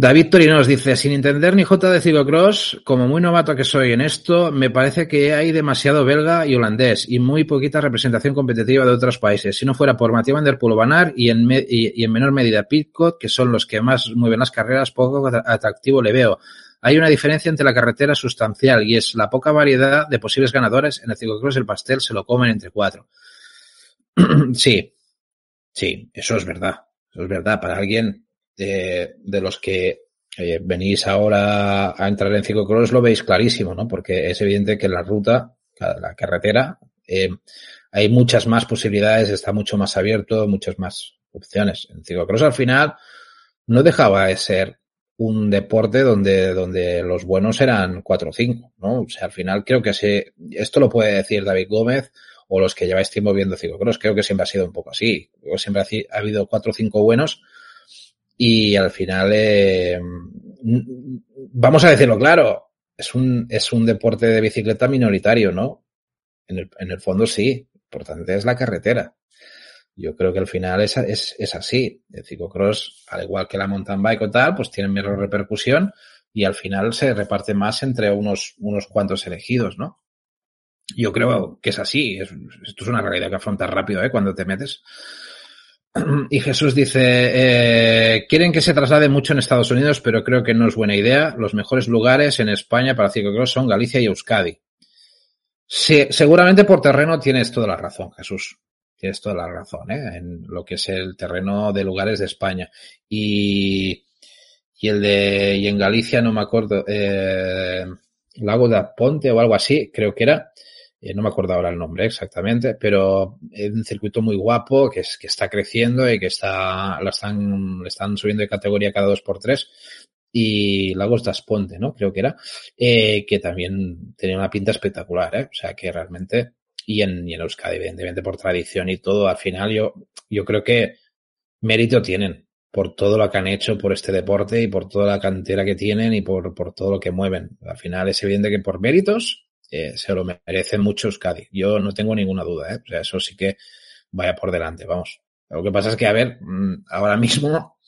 David Torino nos dice, sin entender ni J de ciclocross, como muy novato que soy en esto, me parece que hay demasiado belga y holandés y muy poquita representación competitiva de otros países. Si no fuera por Mathieu Van Der Poel Van y en, y, en menor medida Pitcock, que son los que más mueven las carreras, poco atractivo le veo. Hay una diferencia entre la carretera sustancial y es la poca variedad de posibles ganadores. En el ciclocross el pastel se lo comen entre cuatro. [CLEARS THROAT] sí, sí, eso es verdad. Eso es verdad. Para alguien de, los que eh, venís ahora a entrar en ciclocross lo veis clarísimo, ¿no? Porque es evidente que la ruta, la carretera, eh, hay muchas más posibilidades, está mucho más abierto, muchas más opciones. En ciclocross al final no dejaba de ser un deporte donde, donde los buenos eran cuatro o cinco, ¿no? O sea, al final creo que se, esto lo puede decir David Gómez o los que lleváis tiempo viendo ciclocross, creo que siempre ha sido un poco así. Siempre ha habido cuatro o cinco buenos y al final, eh, vamos a decirlo claro, es un, es un deporte de bicicleta minoritario, ¿no? En el, en el fondo sí, importante es la carretera. Yo creo que al final es, es, es así. El ciclocross, al igual que la mountain bike o tal, pues tienen menos repercusión y al final se reparte más entre unos, unos cuantos elegidos, ¿no? Yo creo que es así. Es, esto es una realidad que afrontas rápido, ¿eh? Cuando te metes. [CLEARS THROAT] Y Jesús dice, eh, quieren que se traslade mucho en Estados Unidos, pero creo que no es buena idea. Los mejores lugares en España para ciclocross son Galicia y Euskadi. Sí, seguramente por terreno tienes toda la razón, Jesús. Tienes toda la razón, ¿eh? En lo que es el terreno de lugares de España. Y, y el de, y en Galicia no me acuerdo, eh, Lago de Ponte o algo así, creo que era. Eh, no me acuerdo ahora el nombre exactamente, pero es un circuito muy guapo que, es, que está creciendo y que está, la están, están subiendo de categoría cada dos por tres y Lagos de Asponte, ¿no? Creo que era, eh, que también tenía una pinta espectacular, ¿eh? O sea que realmente, y en, y en Euskadi, evidentemente por tradición y todo, al final yo, yo creo que mérito tienen por todo lo que han hecho por este deporte y por toda la cantera que tienen y por, por todo lo que mueven. Al final es evidente que por méritos eh, se lo merece mucho Euskadi. Yo no tengo ninguna duda, ¿eh? O sea, eso sí que vaya por delante, vamos. Lo que pasa es que, a ver, mm, ahora mismo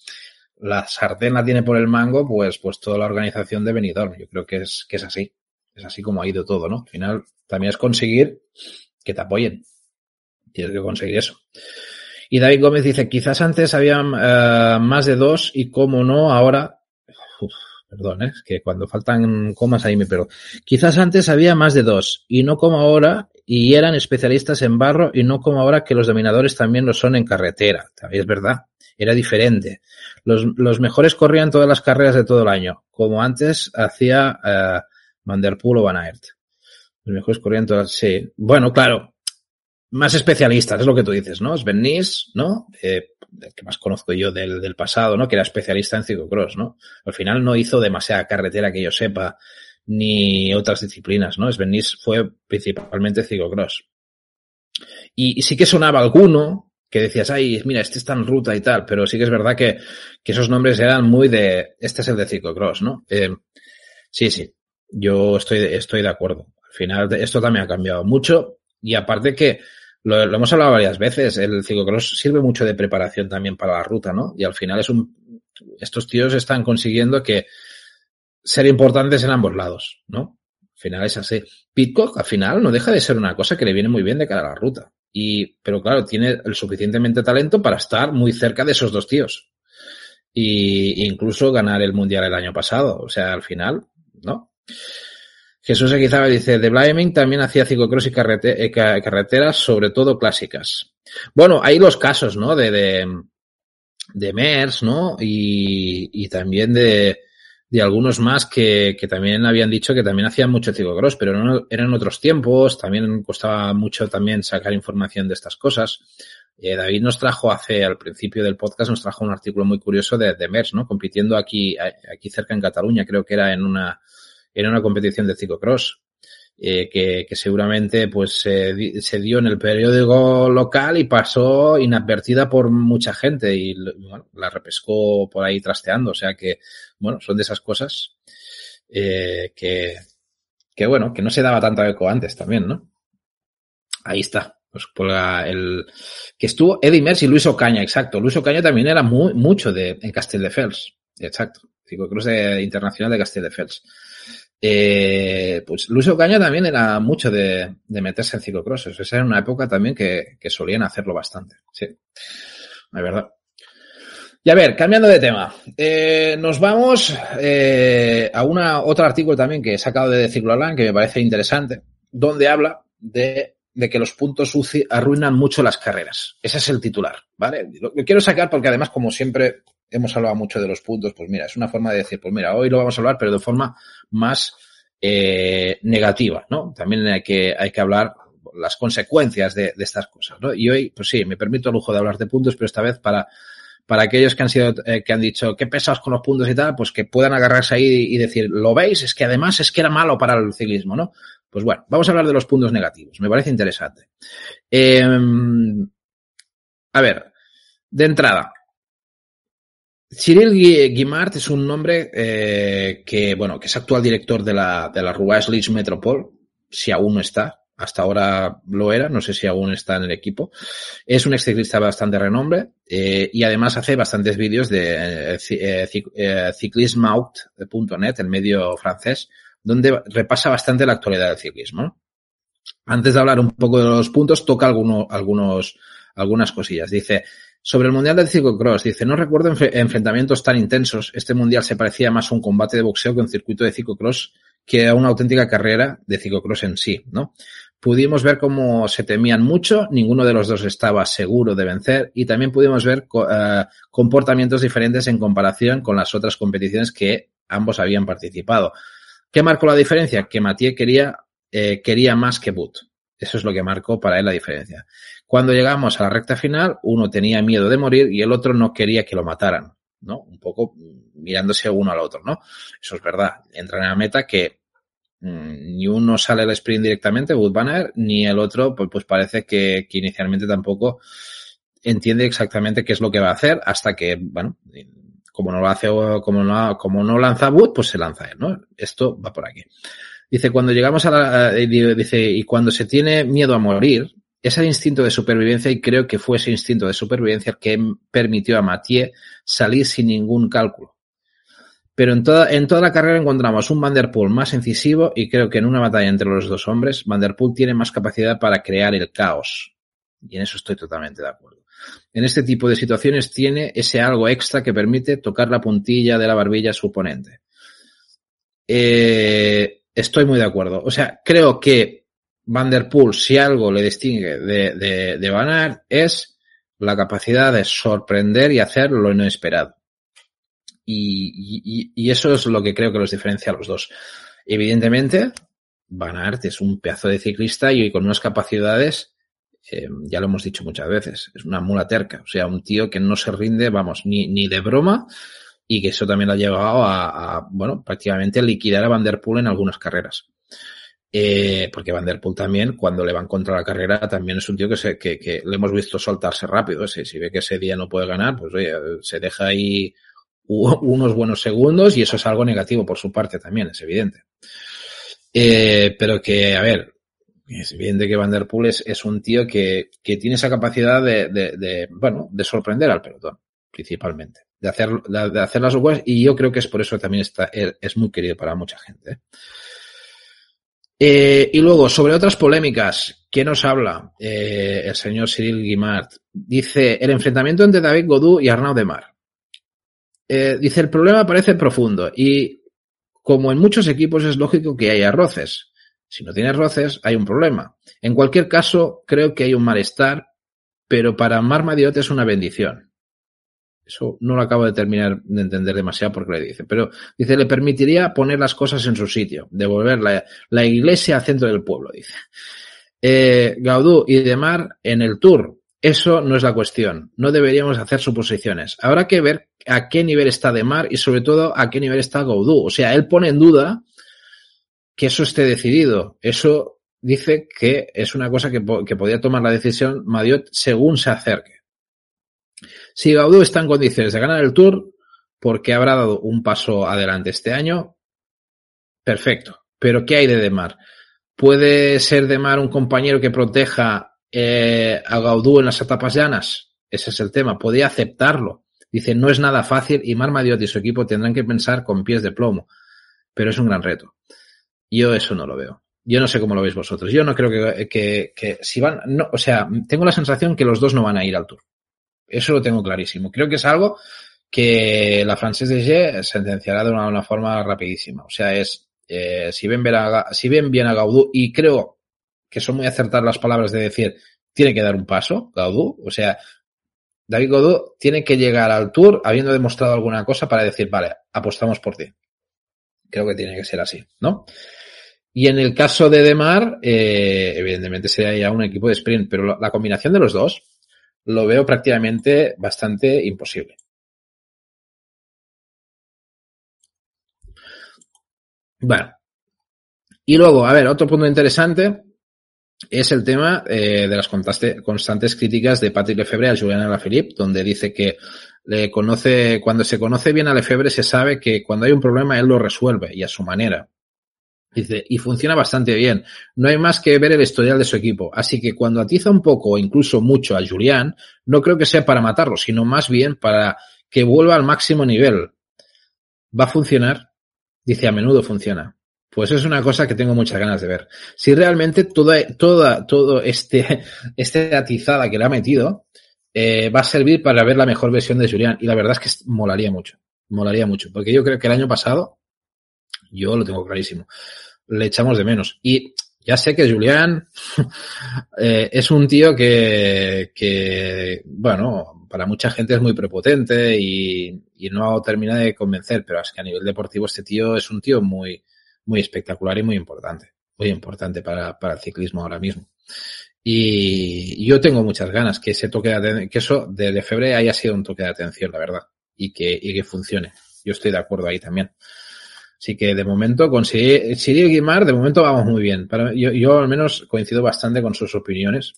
la sartén la tiene por el mango, pues, pues toda la organización de Benidorm. Yo creo que es, que es así. Es así como ha ido todo, ¿no? Al final, también es conseguir que te apoyen. Tienes que conseguir eso. Y David Gómez dice, quizás antes había eh, más de dos y como no, ahora perdón, ¿eh? que cuando faltan comas ahí me pero Quizás antes había más de dos, y no como ahora, y eran especialistas en barro, y no como ahora que los dominadores también lo son en carretera. Es verdad, era diferente. Los, los mejores corrían todas las carreras de todo el año, como antes hacía uh, Van Der Poel o Van Aert. Los mejores corrían todas, sí. Bueno, claro, más especialistas, es lo que tú dices, ¿no? Sven Nys, ¿no? Eh, el que más conozco yo del, del pasado, ¿no? Que era especialista en ciclocross, ¿no? Al final no hizo demasiada carretera que yo sepa, ni otras disciplinas, ¿no? Sven Nys fue principalmente ciclocross. Y, y, sí que sonaba alguno que decías, ay, mira, este está en ruta y tal, pero sí que es verdad que, que esos nombres eran muy de, este es el de ciclocross, ¿no? Eh, sí, sí, yo estoy, estoy de acuerdo. Al final esto también ha cambiado mucho y aparte que lo, hemos hablado varias veces, el ciclocross sirve mucho de preparación también para la ruta, ¿no? Y al final es un, estos tíos están consiguiendo que ser importantes en ambos lados, ¿no? Al final es así. Pitcock, al final, no deja de ser una cosa que le viene muy bien de cara a la ruta. Y, pero claro, tiene el suficientemente talento para estar muy cerca de esos dos tíos. Y incluso ganar el mundial el año pasado. O sea, al final, ¿no? Jesús Eguizaba dice, de Blaming también hacía ciclocross y carrete- carreteras, sobre todo clásicas. Bueno, hay los casos, ¿no? De, de, de MERS, ¿no? Y, y también de, de algunos más que, que, también habían dicho que también hacían mucho ciclocross, pero no, eran otros tiempos, también costaba mucho también sacar información de estas cosas. Eh, David nos trajo hace, al principio del podcast, nos trajo un artículo muy curioso de, de MERS, ¿no? Compitiendo aquí, aquí cerca en Cataluña, creo que era en una, en una competición de ciclocross. Eh, que, seguramente pues se, dio en el periódico local y pasó inadvertida por mucha gente y bueno, la repescó por ahí trasteando. O sea que, bueno, son de esas cosas eh, que, que, bueno, que no se daba tanto eco antes también, ¿no? Ahí está. Pues por el que estuvo Eddie Merckx y Luis Ocaña, exacto. Luis Ocaña también era muy, mucho de en Castelldefels, exacto. Ciclocross de, internacional de Castelldefels. Eh, pues Luis Ocaña también era mucho de, de meterse en ciclocross. Esa era una época también que, que solían hacerlo bastante. Sí, la verdad. Y a ver, cambiando de tema, eh, nos vamos eh, a una otro artículo también que he sacado de Ciclolan que me parece interesante, donde habla de, de que los puntos UCI arruinan mucho las carreras. Ese es el titular, ¿vale? Lo quiero sacar porque además, como siempre hemos hablado mucho de los puntos, pues mira, es una forma de decir, pues mira, hoy lo vamos a hablar, pero de forma más eh, negativa, ¿no? También hay que, hay que hablar las consecuencias de, de, estas cosas, ¿no? Y hoy, pues sí, me permito el lujo de hablar de puntos, pero esta vez para, para aquellos que han sido, eh, que han dicho, qué pesados con los puntos y tal, pues que puedan agarrarse ahí y decir, ¿lo veis? Es que además es que era malo para el ciclismo, ¿no? Pues bueno, vamos a hablar de los puntos negativos. Me parece interesante. Eh, a ver, de entrada, Cyril Guimard es un nombre eh, que, bueno, que es actual director de la, de la Roubaix Leeds Metropol, si aún no está, hasta ahora lo era, no sé si aún está en el equipo. Es un exciclista bastante renombre eh, y además hace bastantes vídeos de eh, eh, ciclismout.net, el medio francés, donde repasa bastante la actualidad del ciclismo. Antes de hablar un poco de los puntos, toca alguno, algunos, algunas cosillas. Dice, sobre el Mundial del Ciclocross, dice, no recuerdo enf enfrentamientos tan intensos. Este Mundial se parecía más a un combate de boxeo que un circuito de ciclocross que a una auténtica carrera de ciclocross en sí, ¿no? Pudimos ver cómo se temían mucho, ninguno de los dos estaba seguro de vencer y también pudimos ver uh, comportamientos diferentes en comparación con las otras competiciones que ambos habían participado. ¿Qué marcó la diferencia? Que Mathieu quería, eh, quería más que But. Eso es lo que marcó para él la diferencia. Cuando llegamos a la recta final, uno tenía miedo de morir y el otro no quería que lo mataran, ¿no? Un poco mirándose uno al otro, ¿no? Eso es verdad. Entran en la meta que mmm, ni uno sale al sprint directamente, Wood Banner, ni el otro, pues, pues parece que, que, inicialmente tampoco entiende exactamente qué es lo que va a hacer hasta que, bueno, como no lo hace, como no, como no lanza Wood, pues se lanza él, ¿no? Esto va por aquí. Dice, cuando llegamos a la, dice, y cuando se tiene miedo a morir, es el instinto de supervivencia y creo que fue ese instinto de supervivencia el que permitió a Mathieu salir sin ningún cálculo. Pero en toda, en toda la carrera encontramos un Vanderpool más incisivo y creo que en una batalla entre los dos hombres, Vanderpool tiene más capacidad para crear el caos. Y en eso estoy totalmente de acuerdo. En este tipo de situaciones tiene ese algo extra que permite tocar la puntilla de la barbilla a su oponente. Eh, estoy muy de acuerdo. O sea, creo que Vanderpool, si algo le distingue de, de, Van Aert, es la capacidad de sorprender y hacer lo inesperado. Y, y, y, eso es lo que creo que los diferencia a los dos. Evidentemente, Van Aert es un pedazo de ciclista y con unas capacidades, eh, ya lo hemos dicho muchas veces, es una mula terca. O sea, un tío que no se rinde, vamos, ni, ni de broma y que eso también lo ha llevado a, a bueno, prácticamente liquidar a Van Der Poel en algunas carreras. Eh, porque Van Der Poel también, cuando le van contra la carrera, también es un tío que, se, que, que le hemos visto soltarse rápido. Si, si ve que ese día no puede ganar, pues oye, se deja ahí unos buenos segundos y eso es algo negativo por su parte también, es evidente. Eh, pero que, a ver, es evidente que Van Der Poel es, es un tío que, que tiene esa capacidad de, de, de, bueno, de sorprender al pelotón, principalmente. De hacer, de, de hacer las webs y yo creo que es por eso también está, es muy querido para mucha gente. ¿eh? Eh, y luego, sobre otras polémicas, ¿quién nos habla? Eh, el señor Cyril Guimard. Dice, el enfrentamiento entre David Godú y Arnaud Demar. Eh, dice, el problema parece profundo y como en muchos equipos es lógico que haya roces. Si no tienes roces, hay un problema. En cualquier caso, creo que hay un malestar, pero para Marmadiot es una bendición. Eso no lo acabo de terminar de entender demasiado porque le dice. Pero dice, le permitiría poner las cosas en su sitio, devolver la, la iglesia al centro del pueblo, dice. Eh, Gaudú y Demar en el Tour. Eso no es la cuestión. No deberíamos hacer suposiciones. Habrá que ver a qué nivel está Demar y sobre todo a qué nivel está Gaudú. O sea, él pone en duda que eso esté decidido. Eso dice que es una cosa que, que podría tomar la decisión Madiot según se acerque. Si Gaudú está en condiciones de ganar el Tour, porque habrá dado un paso adelante este año, perfecto. Pero ¿qué hay de Demar? ¿Puede ser Demar un compañero que proteja eh, a Gaudú en las etapas llanas? Ese es el tema. Podría aceptarlo. Dice, no es nada fácil y Mar Madiot y su equipo tendrán que pensar con pies de plomo. Pero es un gran reto. Yo eso no lo veo. Yo no sé cómo lo veis vosotros. Yo no creo que, que, si van, o sea, tengo la sensación que los dos no van a ir al Tour. Eso lo tengo clarísimo. Creo que es algo que la Frances de sentenciará de una, forma rapidísima. O sea, es eh, si, ven a, si ven bien a Gaudú, y creo que son muy acertadas las palabras de decir, tiene que dar un paso, Gaudú, o sea, David Gaudú tiene que llegar al Tour habiendo demostrado alguna cosa para decir, vale, apostamos por ti. Creo que tiene que ser así, ¿no? Y en el caso de Demar, eh, evidentemente sería ya un equipo de sprint, pero la combinación de los dos lo veo prácticamente bastante imposible. Bueno. Y luego, a ver, otro punto interesante es el tema eh, de las constantes críticas de Patrick Lefebvre a Julian Alaphilippe, donde dice que le conoce, cuando se conoce bien a Lefebvre se sabe que cuando hay un problema él lo resuelve y a su manera. Dice, y funciona bastante bien. No hay más que ver el historial de su equipo. Así que cuando atiza un poco o incluso mucho a Julián, no creo que sea para matarlo, sino más bien para que vuelva al máximo nivel. ¿Va a funcionar? Dice, a menudo funciona. Pues es una cosa que tengo muchas ganas de ver. Si realmente toda, toda, todo este, [LAUGHS] este atizada que le ha metido, eh, va a servir para ver la mejor versión de Julián. Y la verdad es que molaría mucho. Molaría mucho. Porque yo creo que el año pasado, yo lo tengo clarísimo, le echamos de menos. Y ya sé que Julián [LAUGHS] eh, es un tío que, que, bueno, para mucha gente es muy prepotente y, no termina de convencer, pero es que a nivel deportivo este tío es un tío muy, muy espectacular y muy importante, muy importante para, para el ciclismo ahora mismo. Y yo tengo muchas ganas que ese toque de que eso de, de febrero haya sido un toque de atención, la verdad, y que, y que funcione. Yo estoy de acuerdo ahí también. Así que de momento con Siri Guimar, de momento vamos muy bien. Para, yo, yo al menos coincido bastante con sus opiniones.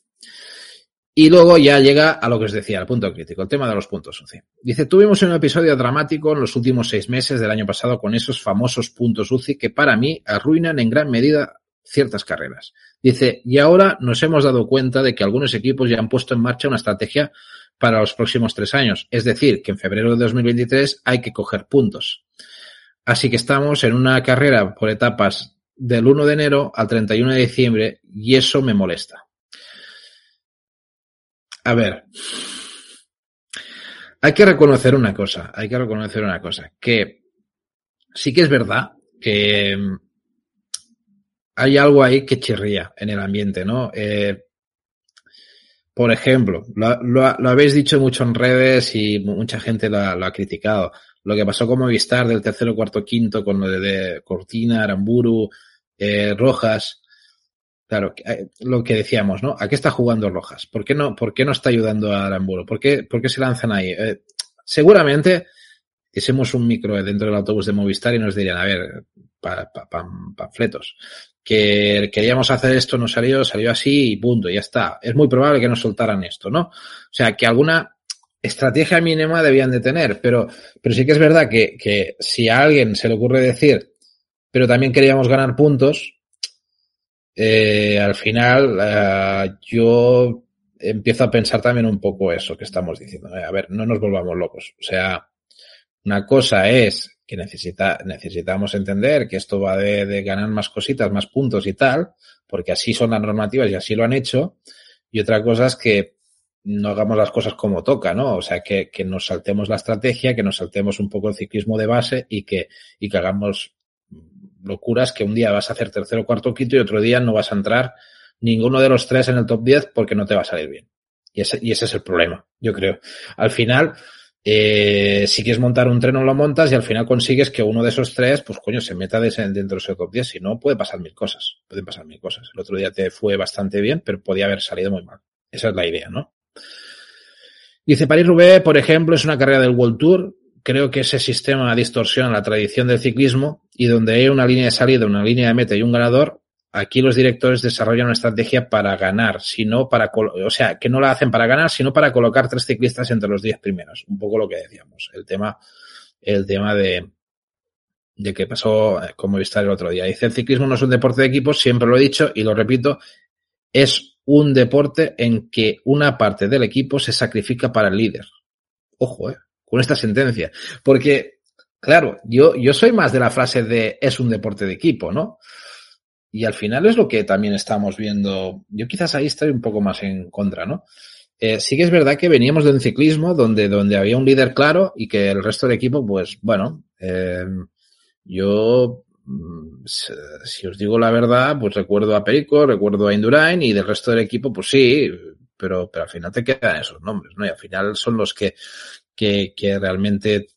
Y luego ya llega a lo que os decía, al punto crítico, el tema de los puntos UCI. Dice, tuvimos un episodio dramático en los últimos seis meses del año pasado con esos famosos puntos UCI que para mí arruinan en gran medida ciertas carreras. Dice, y ahora nos hemos dado cuenta de que algunos equipos ya han puesto en marcha una estrategia para los próximos tres años. Es decir, que en febrero de 2023 hay que coger puntos. Así que estamos en una carrera por etapas del 1 de enero al 31 de diciembre y eso me molesta. A ver, hay que reconocer una cosa, hay que reconocer una cosa, que sí que es verdad que mm, hay algo ahí que chirría en el ambiente, ¿no? Eh, por ejemplo, lo, habéis dicho mucho en redes y mucha gente lo ha, criticado. Lo que pasó con Movistar del tercero, cuarto, quinto, con lo de, Cortina, Aramburu, eh, Rojas. Claro, eh, lo que decíamos, ¿no? ¿A qué está jugando Rojas? ¿Por qué no, por qué no está ayudando a Aramburu? ¿Por qué, por qué se lanzan ahí? Eh, seguramente hicimos un micro dentro del autobús de Movistar y nos dirían, a ver, pa, panfletos, que queríamos hacer esto, no salió, salió así y punto, ya está. Es muy probable que nos soltaran esto, ¿no? O sea, que alguna estrategia mínima debían de tener, pero, pero sí que es verdad que, que si a alguien se le ocurre decir, pero también queríamos ganar puntos, eh, al final uh, yo empiezo a pensar también un poco eso que estamos diciendo. Eh, a ver, no nos volvamos locos. O sea, una cosa es que necesita, necesitamos entender que esto va de, de, ganar más cositas, más puntos y tal, porque así son las normativas y así lo han hecho. Y otra cosa es que no hagamos las cosas como toca, ¿no? O sea, que, que nos saltemos la estrategia, que nos saltemos un poco el ciclismo de base y que, y que hagamos locuras que un día vas a hacer tercero, cuarto, quinto y otro día no vas a entrar ninguno de los tres en el top 10 porque no te va a salir bien. Y ese, y ese es el problema, yo creo. Al final, eh, si quieres montar un tren, lo montas y al final consigues que uno de esos tres, pues coño, se meta dentro de ese top 10. Si no, puede pasar mil cosas. Pueden pasar mil cosas. El otro día te fue bastante bien, pero podía haber salido muy mal. Esa es la idea, ¿no? Dice París-Roubaix, por ejemplo, es una carrera del World Tour. Creo que ese sistema distorsiona la tradición del ciclismo y donde hay una línea de salida, una línea de meta y un ganador, aquí los directores desarrollan una estrategia para ganar, sino para, o sea, que no la hacen para ganar, sino para colocar tres ciclistas entre los diez primeros. Un poco lo que decíamos. El tema, el tema de, de que pasó eh, como viste el otro día. Dice, el ciclismo no es un deporte de equipos, siempre lo he dicho y lo repito, es un deporte en que una parte del equipo se sacrifica para el líder. Ojo, eh, con esta sentencia. Porque, claro, yo, yo soy más de la frase de es un deporte de equipo, ¿no? Y al final es lo que también estamos viendo. Yo quizás ahí estoy un poco más en contra, ¿no? Eh, sí que es verdad que veníamos de un ciclismo donde, donde había un líder claro y que el resto del equipo, pues, bueno, eh, yo si os digo la verdad, pues recuerdo a Perico, recuerdo a Indurain y del resto del equipo, pues sí, pero, pero al final te quedan esos nombres, ¿no? Y al final son los que, que, que realmente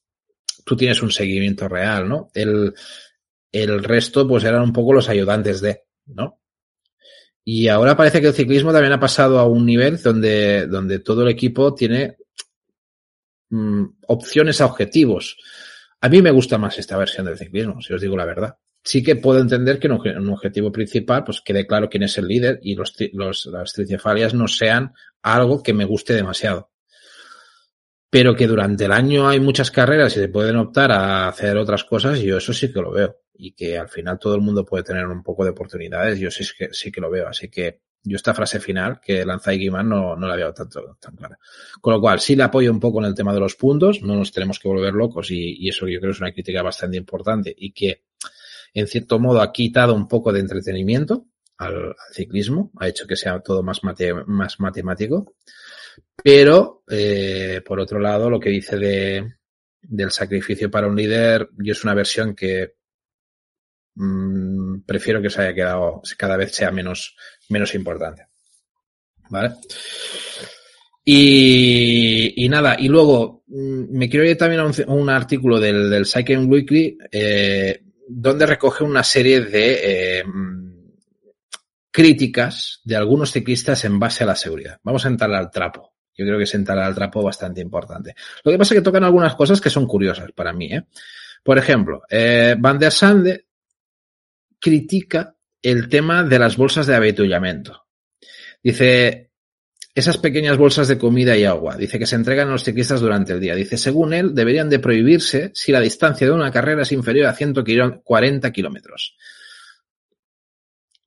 tú tienes un seguimiento real, ¿no? El, el resto, pues eran un poco los ayudantes de, ¿no? Y ahora parece que el ciclismo también ha pasado a un nivel donde, donde todo el equipo tiene mm, opciones a objetivos. A mí me gusta más esta versión del ciclismo, si os digo la verdad. Sí que puedo entender que en un objetivo principal, pues quede claro quién es el líder y los, las tricefalias no sean algo que me guste demasiado. Pero que durante el año hay muchas carreras y se pueden optar a hacer otras cosas, yo eso sí que lo veo. Y que al final todo el mundo puede tener un poco de oportunidades, yo sí que, sí que lo veo. Así que yo esta frase final que lanza Iguiman no, no la veo tanto, tan clara. Con lo cual, sí le apoyo un poco en el tema de los puntos, no nos tenemos que volver locos y, eso yo creo es una crítica bastante importante y que en cierto modo ha quitado un poco de entretenimiento al, al ciclismo, ha hecho que sea todo más, mate, más matemático. Pero, eh, por otro lado, lo que dice de, del sacrificio para un líder, yo es una versión que mmm, prefiero que se haya quedado, cada vez sea menos, menos importante. ¿Vale? Y, nada, y luego mm, me quiero ir también a un, artículo del, del Cycling Weekly eh, donde recoge una serie de eh, críticas de algunos ciclistas en base a la seguridad. Vamos a entrar al trapo. Yo creo que es entrar al trapo bastante importante. Lo que pasa es que tocan algunas cosas que son curiosas para mí. ¿eh? Por ejemplo, eh, Van der Sande critica el tema de las bolsas de avituallamiento. Dice, esas pequeñas bolsas de comida y agua, dice que se entregan a los ciclistas durante el día. Dice, según él, deberían de prohibirse si la distancia de una carrera es inferior a 140 kilómetros.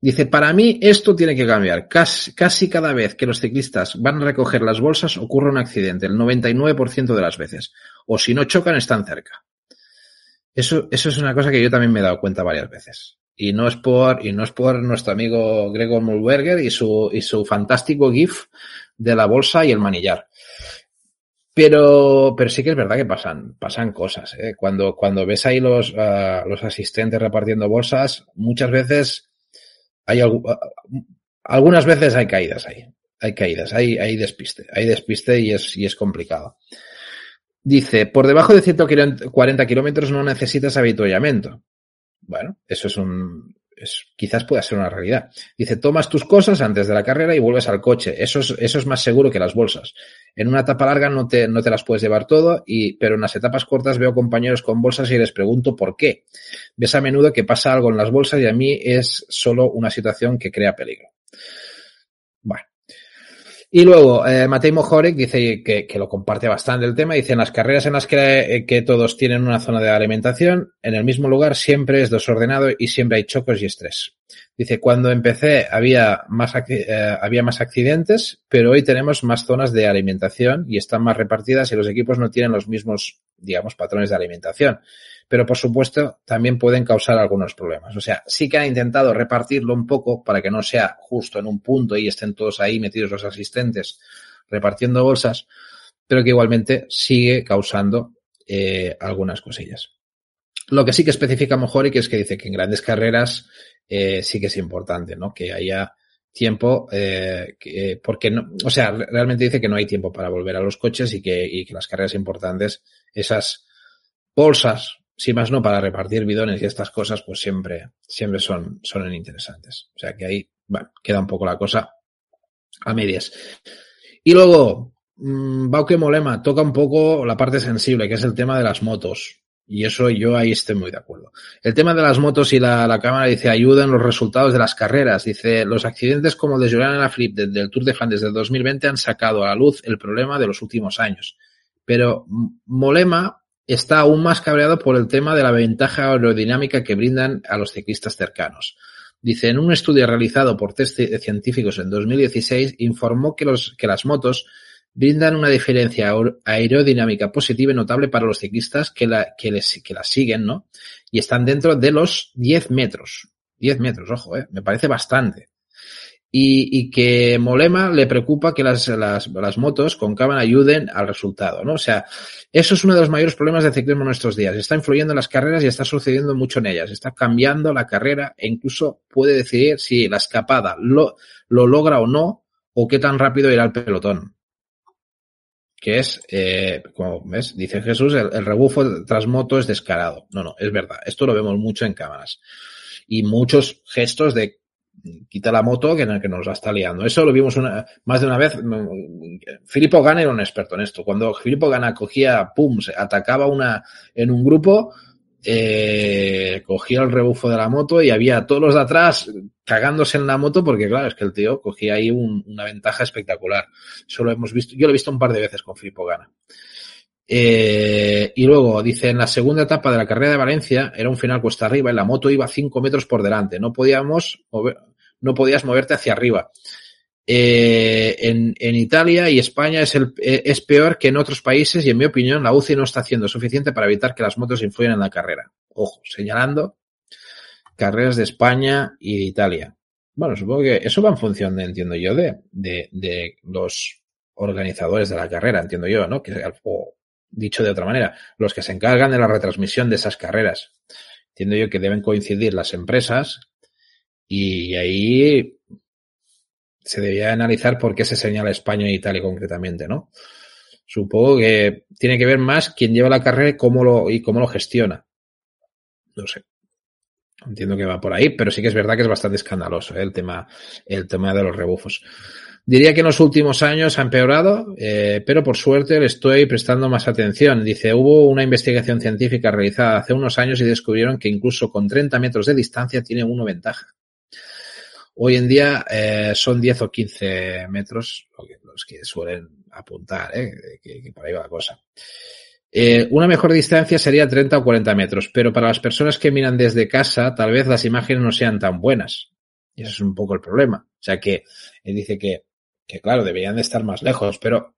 Dice, para mí esto tiene que cambiar. Casi, casi, cada vez que los ciclistas van a recoger las bolsas ocurre un accidente, el 99% de las veces. O si no chocan, están cerca. Eso, eso es una cosa que yo también me he dado cuenta varias veces. Y no es por, y no es por nuestro amigo Gregor Mulberger y su, y su fantástico GIF de la bolsa y el manillar. Pero, pero sí que es verdad que pasan, pasan cosas. ¿eh? Cuando, cuando ves ahí los, uh, los asistentes repartiendo bolsas, muchas veces hay algunas veces hay caídas ahí. Hay caídas, hay, hay despiste, hay despiste y es, y es complicado. Dice, por debajo de 140 kilómetros no necesitas habituallamiento. Bueno, eso es un, es, quizás pueda ser una realidad. Dice, tomas tus cosas antes de la carrera y vuelves al coche. Eso es, eso es más seguro que las bolsas. En una etapa larga no te, no te las puedes llevar todo, y, pero en las etapas cortas veo compañeros con bolsas y les pregunto por qué. Ves a menudo que pasa algo en las bolsas y a mí es solo una situación que crea peligro. Y luego, eh, Mojorek dice que, que, lo comparte bastante el tema. Dice, en las carreras en las que, eh, que, todos tienen una zona de alimentación, en el mismo lugar siempre es desordenado y siempre hay chocos y estrés. Dice, cuando empecé había más, eh, había más accidentes, pero hoy tenemos más zonas de alimentación y están más repartidas y los equipos no tienen los mismos, digamos, patrones de alimentación pero por supuesto también pueden causar algunos problemas. O sea, sí que han intentado repartirlo un poco para que no sea justo en un punto y estén todos ahí metidos los asistentes repartiendo bolsas, pero que igualmente sigue causando eh, algunas cosillas. Lo que sí que especifica Mojori, que es que dice que en grandes carreras eh, sí que es importante, ¿no? Que haya tiempo, eh, que, porque no, o sea, realmente dice que no hay tiempo para volver a los coches y que, y que las carreras importantes, esas bolsas, si más no para repartir bidones y estas cosas, pues siempre, siempre son, son interesantes. O sea que ahí, bueno, queda un poco la cosa a medias. Y luego, mmm, Bauke Molema toca un poco la parte sensible, que es el tema de las motos. Y eso yo ahí estoy muy de acuerdo. El tema de las motos y la, cámara dice ayuda en los resultados de las carreras. Dice, los accidentes como el de Julian Alaphilippe del Tour de Flandes del 2020 han sacado a la luz el problema de los últimos años. Pero Molema está aún más cabreado por el tema de la ventaja aerodinámica que brindan a los ciclistas cercanos. Dice, en un estudio realizado por test científicos en 2016, informó que, los, que las motos brindan una diferencia aerodinámica positiva y notable para los ciclistas que la, que les, que la siguen, ¿no? Y están dentro de los 10 metros. 10 metros, ojo, ¿eh? Me parece bastante. Y, y que Molema le preocupa que las, las, las motos con cámara ayuden al resultado, ¿no? O sea, eso es uno de los mayores problemas del ciclismo en nuestros días. Está influyendo en las carreras y está sucediendo mucho en ellas. Está cambiando la carrera e incluso puede decidir si la escapada lo, lo logra o no o qué tan rápido irá el pelotón que es, eh, como ves, dice Jesús, el, el, rebufo tras moto es descarado. No, no, es verdad. Esto lo vemos mucho en cámaras. Y muchos gestos de quita la moto que, que nos la está liando. Eso lo vimos una, más de una vez. Filippo Gana era un experto en esto. Cuando Filippo Gana cogía, pum, se atacaba una, en un grupo, eh, cogía el rebufo de la moto y había todos los de atrás cagándose en la moto porque claro, es que el tío cogía ahí un, una ventaja espectacular. Eso lo hemos visto, yo lo he visto un par de veces con Filippo Gana. Eh, y luego dice, en la segunda etapa de la carrera de Valencia era un final cuesta arriba y la moto iba 5 metros por delante. No podíamos mover, no podías moverte hacia arriba. Eh, en, en, Italia y España es, el, es peor que en otros países y en mi opinión la UCI no está haciendo suficiente para evitar que las motos influyan en la carrera. Ojo, señalando carreras de España y de Italia. Bueno, supongo que eso va en función, de, entiendo yo, de, de, de, los organizadores de la carrera, entiendo yo, ¿no? O dicho de otra manera, los que se encargan de la retransmisión de esas carreras. Entiendo yo que deben coincidir las empresas y ahí se debía analizar por qué se señala España e Italia concretamente, ¿no? Supongo que tiene que ver más quién lleva la carrera y cómo lo, y cómo lo gestiona. No sé. Entiendo que va por ahí, pero sí que es verdad que es bastante escandaloso ¿eh? el tema, el tema de los rebufos. Diría que en los últimos años ha empeorado, eh, pero por suerte le estoy prestando más atención. Dice, hubo una investigación científica realizada hace unos años y descubrieron que incluso con 30 metros de distancia tiene uno ventaja. Hoy en día eh, son 10 o 15 metros los que suelen apuntar, ¿eh? que, que por ahí va la cosa. Eh, una mejor distancia sería 30 o 40 metros, pero para las personas que miran desde casa, tal vez las imágenes no sean tan buenas. Y ese es un poco el problema. O sea que él dice que, que claro, deberían de estar más lejos, pero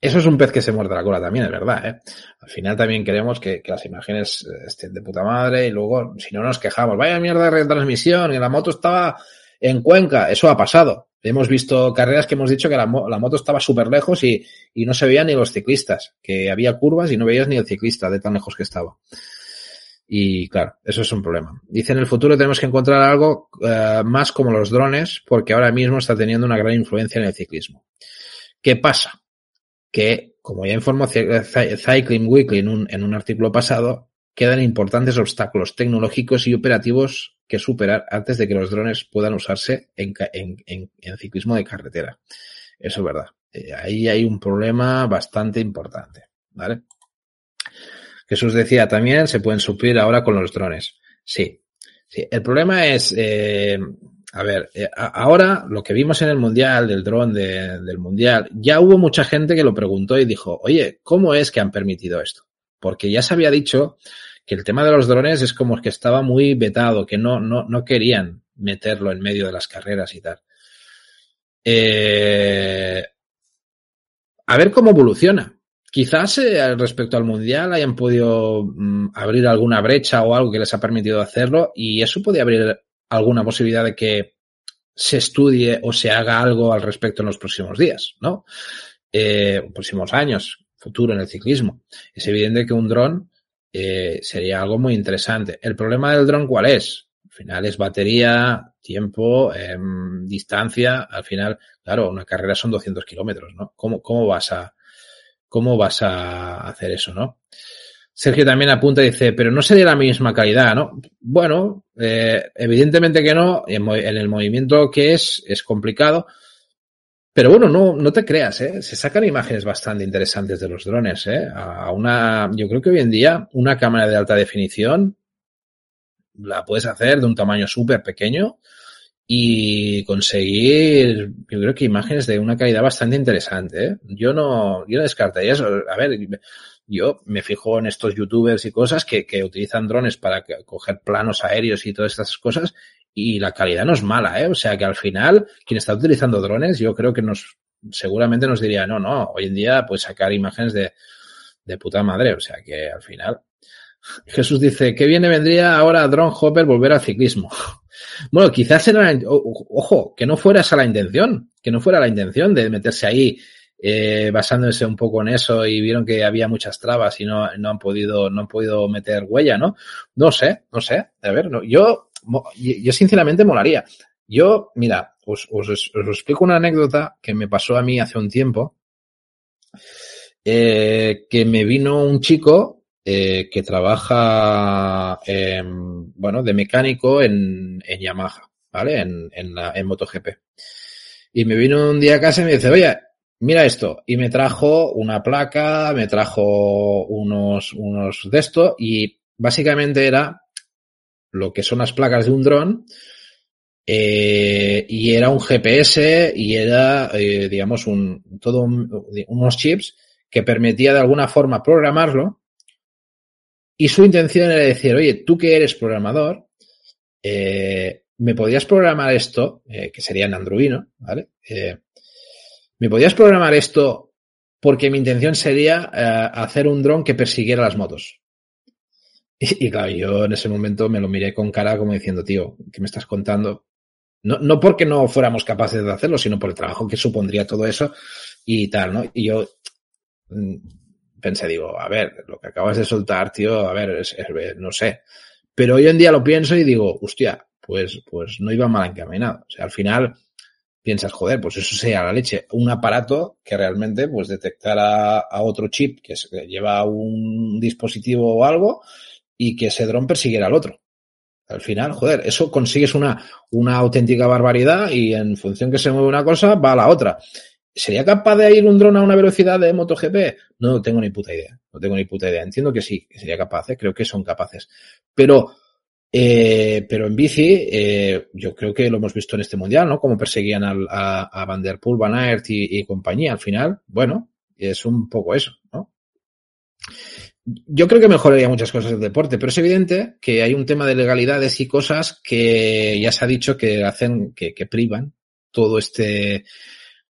eso es un pez que se muerde la cola también, es verdad. ¿eh? Al final también queremos que, las imágenes estén de puta madre y luego, si no nos quejamos, vaya mierda de retransmisión y la moto estaba en Cuenca. Eso ha pasado. Hemos visto carreras que hemos dicho que la, moto estaba súper lejos y, no se veían ni los ciclistas, que había curvas y no veías ni el ciclista de tan lejos que estaba. Y claro, eso es un problema. Dice, en el futuro tenemos que encontrar algo uh, más como los drones, porque ahora mismo está teniendo una gran influencia en el ciclismo. ¿Qué pasa? Que, como ya informó Cycling Weekly en un, artículo pasado, quedan importantes obstáculos tecnológicos y operativos que superar antes de que los drones puedan usarse en ciclismo de carretera. Eso es verdad. Eh, ahí hay un problema bastante importante. ¿Vale? Jesús decía también, se pueden suplir ahora con los drones. Sí. sí. El problema es, eh, a ver, eh, ahora lo que vimos en el mundial, del dron de, del mundial, ya hubo mucha gente que lo preguntó y dijo, oye, ¿cómo es que han permitido esto? Porque ya se había dicho que el tema de los drones es como que estaba muy vetado, que no, no, no querían meterlo en medio de las carreras y tal. Eh, a ver cómo evoluciona. Quizás eh, respecto al mundial hayan podido mm, abrir alguna brecha o algo que les ha permitido hacerlo y eso puede abrir alguna posibilidad de que se estudie o se haga algo al respecto en los próximos días, ¿no? Eh, próximos años, futuro en el ciclismo. Es evidente que un dron eh, sería algo muy interesante. El problema del dron, ¿cuál es? Al final es batería, tiempo, eh, distancia. Al final, claro, una carrera son 200 kilómetros, ¿no? ¿Cómo, ¿Cómo vas a, cómo vas a hacer eso, no? Sergio también apunta y dice, pero no sería la misma calidad, ¿no? Bueno, eh, evidentemente que no, en, en, el movimiento que es, es complicado, pero bueno, no, no te creas, ¿eh? Se sacan imágenes bastante interesantes de los drones, ¿eh? A una, yo creo que hoy en día una cámara de alta definición la puedes hacer de un tamaño súper pequeño y conseguir, yo creo que imágenes de una calidad bastante interesante, ¿eh? Yo no, yo no descartaría eso. A ver, yo me fijo en estos youtubers y cosas que, que utilizan drones para coger planos aéreos y todas estas cosas y la calidad no es mala, ¿eh? O sea que al final, quien está utilizando drones, yo creo que nos, seguramente nos diría, no, no, hoy en día puedes sacar imágenes de, de puta madre, o sea que al final. [LAUGHS] Jesús dice, qué bien vendría ahora a Drone Hopper volver al ciclismo. [LAUGHS] bueno, quizás era, ojo, que no fuera esa la intención, que no fuera la intención de meterse ahí eh, basándose un poco en eso y vieron que había muchas trabas y no, no han podido, no han podido meter huella, ¿no? No sé, no sé. A ver, no, yo yo sinceramente molaría. Yo, mira, os, os, explico una anécdota que me pasó a mí hace un tiempo, eh, que me vino un chico eh, que trabaja, eh, bueno, de mecánico en, en Yamaha, ¿vale? En, en MotoGP. Y me vino un día a casa y me dice, oye, mira esto. Y me trajo una placa, me trajo unos, unos de esto y básicamente era lo que son las placas de un dron eh, y era un GPS y era, eh, digamos, un, todo un, unos chips que permitía de alguna forma programarlo y su intención era decir, oye, tú que eres programador, eh, ¿me podrías programar esto? Que sería en Android, ¿vale? ¿Me podrías programar esto porque mi intención sería eh, hacer un dron que persiguiera las motos? [LAUGHS] Y, y, claro, yo en ese momento me lo miré con cara como diciendo, tío, ¿qué me estás contando? No, no porque no fuéramos capaces de hacerlo, sino por el trabajo que supondría todo eso y tal, ¿no? Y yo mm, pensé, digo, a ver, lo que acabas de soltar, tío, a ver, es, es, no sé. Pero hoy en día lo pienso y digo, hostia, pues, pues no iba mal encaminado. O sea, al final piensas, joder, pues eso sería la leche. Un aparato que realmente pues detectara a otro chip que, lleva un dispositivo o algo y que ese dron persiguiera al otro. Al final, joder, eso consigues una, una auténtica barbaridad y en función que se mueve una cosa, va a la otra. ¿Sería capaz de ir un dron a una velocidad de MotoGP? No tengo ni puta idea. No tengo ni puta idea. Entiendo que sí, que sería capaz, ¿eh? creo que son capaces. Pero, eh, pero en bici, eh, yo creo que lo hemos visto en este mundial, ¿no? Como perseguían al, a, a Van Der Poel, Van Aert y, compañía. Al final, bueno, es un poco eso, ¿no? yo creo que mejoraría muchas cosas del deporte, pero es evidente que hay un tema de legalidades y cosas que ya se ha dicho que hacen, que, que privan todo este,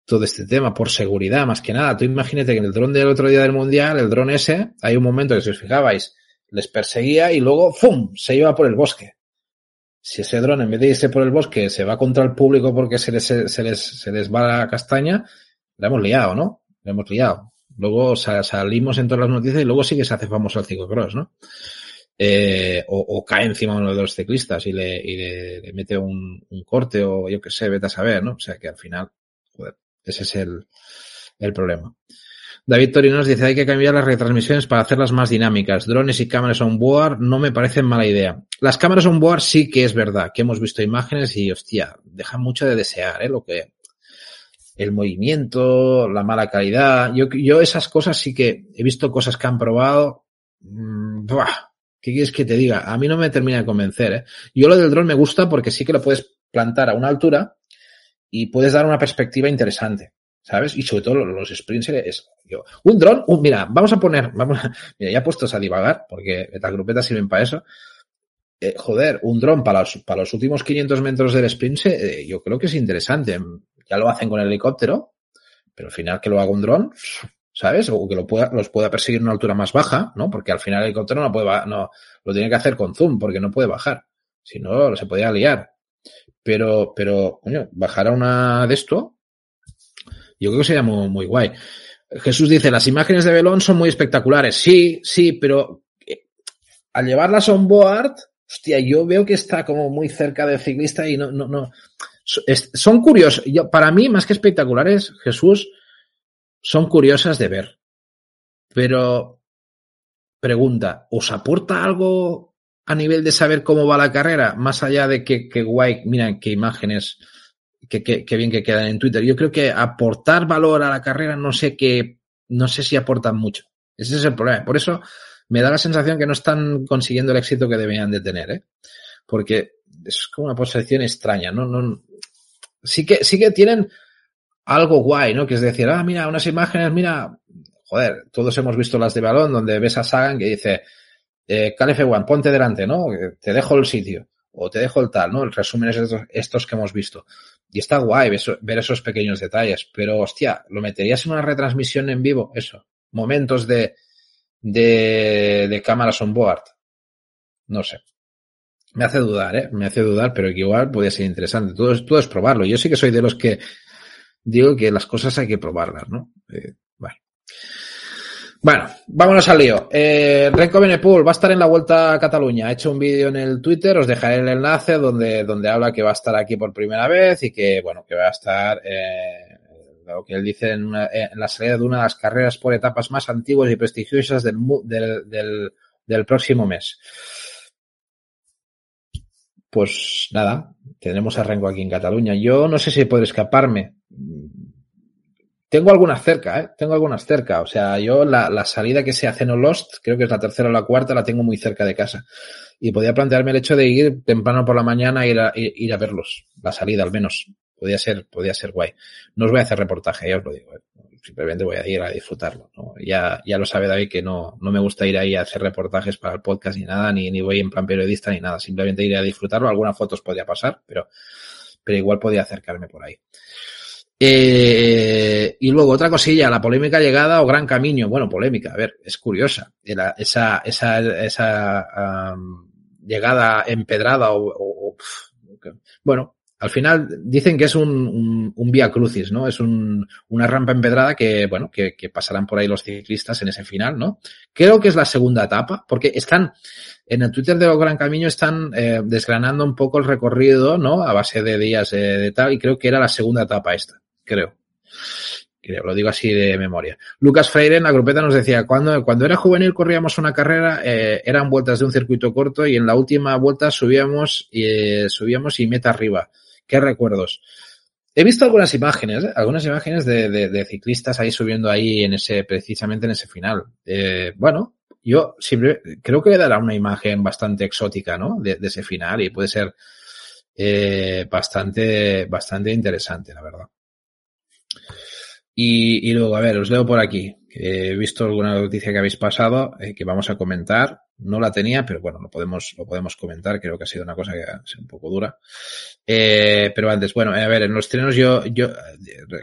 todo este tema por seguridad, más que nada. Tú imagínate que en el dron del otro día del mundial, el dron ese, hay un momento que si os fijabais, les perseguía y luego, ¡fum!, se iba por el bosque. Si ese dron, en vez de irse por el bosque, se va contra el público porque se les, se les, se les va la castaña, la hemos liado, ¿no? La hemos liado. Luego salimos en todas las noticias y luego sí que se hace famoso el ciclocross, ¿no? Eh, o, cae encima uno de los ciclistas y le, y le, le mete un, un, corte o yo qué sé, vete a saber, ¿no? O sea que al final, joder, ese es el, el problema. David Torinos dice hay que cambiar las retransmisiones para hacerlas más dinámicas. Drones y cámaras on board no me parecen mala idea. Las cámaras on board sí que es verdad, que hemos visto imágenes y hostia, dejan mucho de desear, ¿eh? Lo que, el movimiento, la mala calidad. Yo, yo esas cosas sí que he visto cosas que han probado. Mmm, ¿Qué quieres que te diga? A mí no me termina de convencer. ¿eh? Yo lo del dron me gusta porque sí que lo puedes plantar a una altura y puedes dar una perspectiva interesante. ¿Sabes? Y sobre todo los sprints es yo, un dron, un, mira, vamos a poner, vamos a, mira, ya puestos a divagar, porque estas grupetas sirven para eso. Eh, joder, un dron para los, para los últimos 500 metros del sprint, eh, yo creo que es interesante ya lo hacen con el helicóptero, pero al final que lo haga un dron, ¿sabes? O que lo pueda, los pueda perseguir a una altura más baja, ¿no? Porque al final el helicóptero no puede, no, lo tiene que hacer con zoom porque no puede bajar. Si no, se podría liar. Pero, pero, coño, bajar a una de esto, yo creo que sería muy, muy guay. Jesús dice, las imágenes de Belón son muy espectaculares. Sí, sí, pero al llevarlas on board, hostia, yo veo que está como muy cerca del ciclista y no, no, no. Son curiosos. Yo, para mí, más que espectaculares, Jesús, son curiosas de ver. Pero, pregunta, ¿os aporta algo a nivel de saber cómo va la carrera? Más allá de que, que guay, mira qué imágenes, que, que, bien que quedan en Twitter. Yo creo que aportar valor a la carrera, no sé qué, no sé si aportan mucho. Ese es el problema. Por eso me da la sensación que no están consiguiendo el éxito que deberían de tener, ¿eh? Porque es como una posición extraña, ¿no? no sí que, sí que tienen algo guay, ¿no? Que es decir, ah, mira, unas imágenes, mira, joder, todos hemos visto las de balón donde ves a Sagan que dice, eh, One, ponte delante, ¿no? Te dejo el sitio o te dejo el tal, ¿no? El resumen es estos que hemos visto. Y está guay ver esos pequeños detalles, pero hostia, ¿lo meterías en una retransmisión en vivo? Eso. Momentos de, de, de cámaras on board. No sé. Me hace dudar, ¿eh? Me hace dudar, pero que igual podría ser interesante. Todo, todo es probarlo. Yo sí que soy de los que digo que las cosas hay que probarlas, ¿no? Eh, bueno. Bueno, vámonos al lío. Eh, Renko Benepool va a estar en la Vuelta a Cataluña. Ha hecho un vídeo en el Twitter, os dejaré el enlace donde, donde habla que va a estar aquí por primera vez y que, bueno, que va a estar, eh, lo que él dice en, en, la salida de una de las carreras por etapas más antiguas y prestigiosas del, del, del, del próximo mes. Pues nada, tenemos a Renko aquí en Cataluña. Yo no sé si puedo escaparme tengo algunas cerca, ¿eh? Tengo algunas cerca. O sea, yo la, la salida que se hace en Lost, creo que es la tercera o la cuarta, la tengo muy cerca de casa. Y podía plantearme el hecho de ir temprano por la mañana e ir a, ir a verlos. La salida, al menos. Podía ser, podía ser guay. No os voy a hacer reportaje, ya os lo digo. ¿eh? Simplemente voy a ir a disfrutarlo. ¿no? Ya, ya lo sabe David que no, no me gusta ir ahí a hacer reportajes para el podcast ni nada, ni, ni voy en plan periodista ni nada. Simplemente ir a disfrutarlo. Algunas fotos podía pasar, pero, pero igual podía acercarme por ahí. Eh, y luego otra cosilla, la polémica llegada o gran camino. Bueno, polémica, a ver, es curiosa. esa, esa, esa llegada empedrada o, o, bueno, al final dicen que es un, un, un vía crucis, ¿no? Es un, una rampa empedrada que, bueno, que, que, pasarán por ahí los ciclistas en ese final, ¿no? Creo que es la segunda etapa, porque están, en el Twitter de los Gran Camino están eh, desgranando un poco el recorrido, ¿no? A base de días de, de tal, y creo que era la segunda etapa esta creo. Creo, lo digo así de memoria. Lucas Freire en la grupeta nos decía, cuando, cuando era juvenil corríamos una carrera, eh, eran vueltas de un circuito corto y en la última vuelta subíamos y, eh, subíamos y meta arriba. ¿Qué recuerdos? He visto algunas imágenes, algunas imágenes de, de, de, ciclistas ahí subiendo ahí en ese, precisamente en ese final. Eh, bueno, yo siempre creo que dará una imagen bastante exótica, ¿no? De, de ese final y puede ser bastante, bastante interesante, la verdad. Y, luego, a ver, os leo por aquí. He visto alguna noticia que habéis pasado eh, que vamos a comentar. No la tenía, pero bueno, lo podemos, lo podemos comentar. Creo que ha sido una cosa que ha sido un poco dura. Eh, pero antes, bueno, a ver, en los trenos yo, yo,